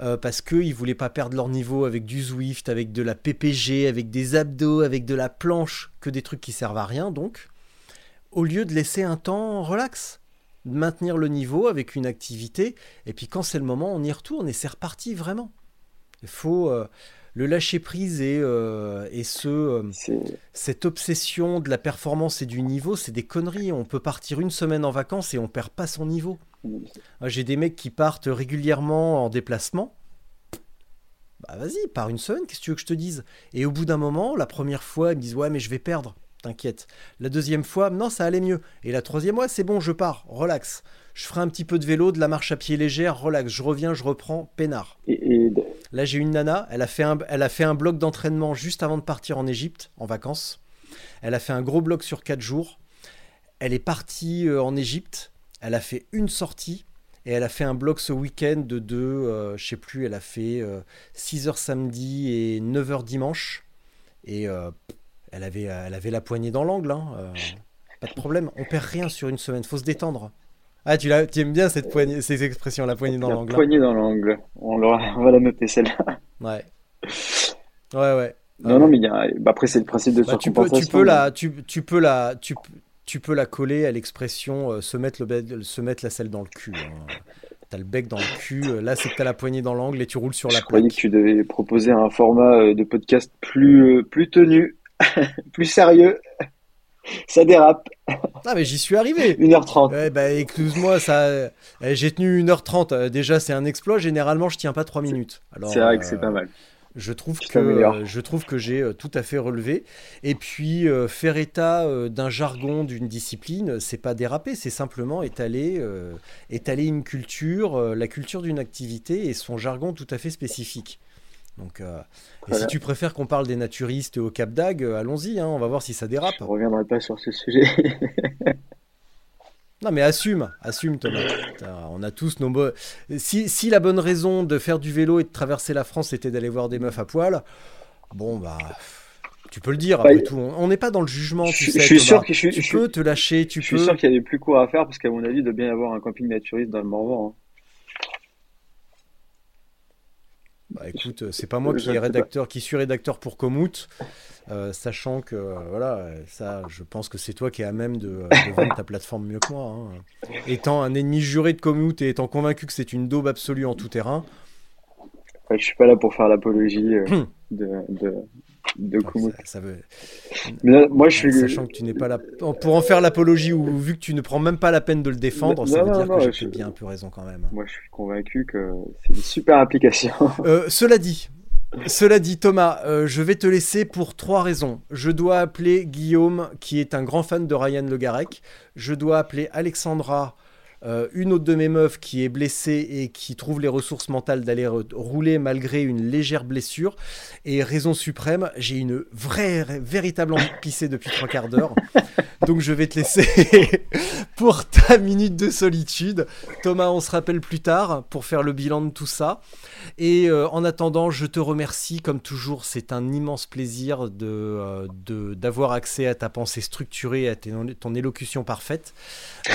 euh, parce qu'ils voulaient pas perdre leur niveau avec du Zwift, avec de la PPG, avec des abdos, avec de la planche, que des trucs qui servent à rien donc, au lieu de laisser un temps relax maintenir le niveau avec une activité, et puis quand c'est le moment, on y retourne et c'est reparti vraiment. Il faut euh, le lâcher prise et, euh, et ce, euh, cette obsession de la performance et du niveau, c'est des conneries. On peut partir une semaine en vacances et on perd pas son niveau. J'ai des mecs qui partent régulièrement en déplacement. Bah vas-y, pars une semaine, qu'est-ce que tu veux que je te dise? Et au bout d'un moment, la première fois, ils me disent ouais mais je vais perdre t'inquiète. La deuxième fois, non, ça allait mieux. Et la troisième fois, c'est bon, je pars, relax. Je ferai un petit peu de vélo, de la marche à pied légère, relax. Je reviens, je reprends, peinard. Là, j'ai une nana, elle a fait un, elle a fait un bloc d'entraînement juste avant de partir en Égypte, en vacances. Elle a fait un gros bloc sur 4 jours. Elle est partie euh, en Égypte. Elle a fait une sortie. Et elle a fait un bloc ce week-end de deux, euh, je sais plus, elle a fait 6h euh, samedi et 9h dimanche. Et elle avait, elle avait la poignée dans l'angle. Hein, euh, pas de problème. On perd rien sur une semaine. Faut se détendre. Ah, tu, tu aimes bien cette poignée, ces expressions, la poignée dans l'angle. La hein. poignée dans l'angle. On, on, va la noter celle-là. Ouais. Ouais, ouais. Non, non, mais y a... bah, après, c'est le principe de bah, tu peux, tu peux la, tu, tu, peux la, tu, tu peux la coller à l'expression euh, se, mettre le, se mettre la selle dans le cul. Hein. T'as le bec dans le cul, euh, là c'est que t'as la poignée dans l'angle et tu roules sur la Je croyais que tu devais proposer un format de podcast plus, plus tenu. plus sérieux. Ça dérape. Ah mais j'y suis arrivé. 1h30. Ouais, bah excuse-moi, ça eh, j'ai tenu 1h30. Euh, déjà c'est un exploit, généralement je tiens pas 3 minutes. C'est vrai que c'est pas mal. Euh, je trouve, que, je trouve que j'ai euh, tout à fait relevé. Et puis, faire état d'un jargon, d'une discipline, c'est pas déraper, c'est simplement étaler, étaler une culture, la culture d'une activité et son jargon tout à fait spécifique. Donc, euh, et si tu préfères qu'on parle des naturistes au Cap d'Agde, euh, allons-y, hein, on va voir si ça dérape. Je ne reviendrai pas sur ce sujet. non, mais assume, assume Thomas. On a tous nos. Si, si la bonne raison de faire du vélo et de traverser la France était d'aller voir des meufs à poil, bon, bah. Tu peux le dire, après tout. On n'est pas dans le jugement, tu je, sais. Je suis sûr que je, tu peux te lâcher, tu je peux. suis sûr qu'il y a des plus courts à faire parce qu'à mon avis, il doit bien y avoir un camping naturiste dans le Morvan. Hein. Bah écoute, c'est pas moi qui, est rédacteur, qui suis rédacteur pour Komoot, euh, sachant que voilà, ça, je pense que c'est toi qui es à même de, vendre ta plateforme mieux que moi. Hein. Étant un ennemi juré de Komoot et étant convaincu que c'est une daube absolue en tout terrain. je suis pas là pour faire l'apologie euh, de, de Ça, veut... moi, je suis. Sachant que tu n'es pas là pour en faire l'apologie ou vu que tu ne prends même pas la peine de le défendre, ça veut dire que j'ai bien un peu raison quand même. Moi, je suis convaincu que c'est une super application. Euh, cela dit, Cela dit, Thomas, euh, je vais te laisser pour trois raisons. Je dois appeler Guillaume, qui est un grand fan de Ryan Le Garec. Je dois appeler Alexandra, euh, une autre de mes meufs qui est blessée et qui trouve les ressources mentales d'aller rouler malgré une légère blessure. Et raison suprême, j'ai une vraie, véritable envie de pisser depuis trois quarts d'heure. Donc je vais te laisser pour ta minute de solitude. Thomas, on se rappelle plus tard pour faire le bilan de tout ça. Et euh, en attendant, je te remercie comme toujours. C'est un immense plaisir de, euh, d'avoir accès à ta pensée structurée, à ton élocution parfaite.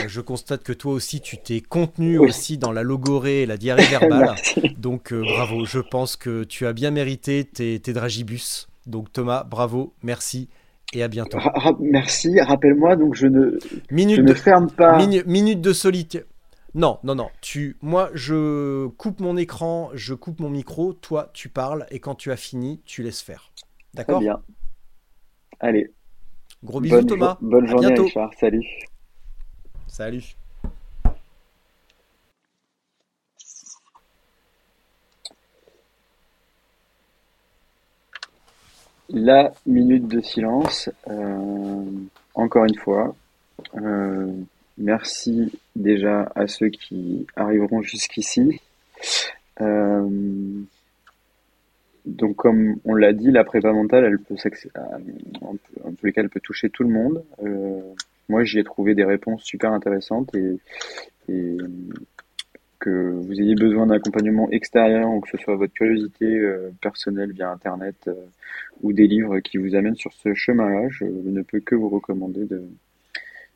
je constate que toi aussi tu t'es contenu aussi dans la logorée et la diarrhée verbale. Donc euh, bravo, je pense que tu as bien mérité tes, dragibus. Donc Thomas, bravo, merci et à bientôt. merci, rappelle-moi, donc je ne, minute ne ferme pas. minute de solitude. Non, non, non. Tu, moi, je coupe mon écran, je coupe mon micro. Toi, tu parles et quand tu as fini, tu laisses faire. D'accord bien. Allez. Gros bisous, Thomas. bonne journée, Richard. Salut. Salut. La minute de silence, euh, encore une fois. Euh, merci déjà à ceux qui arriveront jusqu'ici. Euh, donc comme on l'a dit, la prépa mentale, elle peut toucher tout le monde. moi, j'y ai trouvé des réponses super intéressantes et que vous ayez besoin d'accompagnement extérieur ou que ce soit votre curiosité euh, personnelle via Internet euh, ou des livres qui vous amènent sur ce chemin-là, je ne peux que vous recommander de,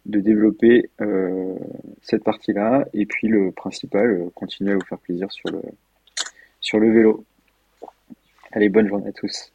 développer euh, cette partie-là. Et puis le principal, continuer à vous faire plaisir sur le, sur le vélo. Allez, bonne journée à tous.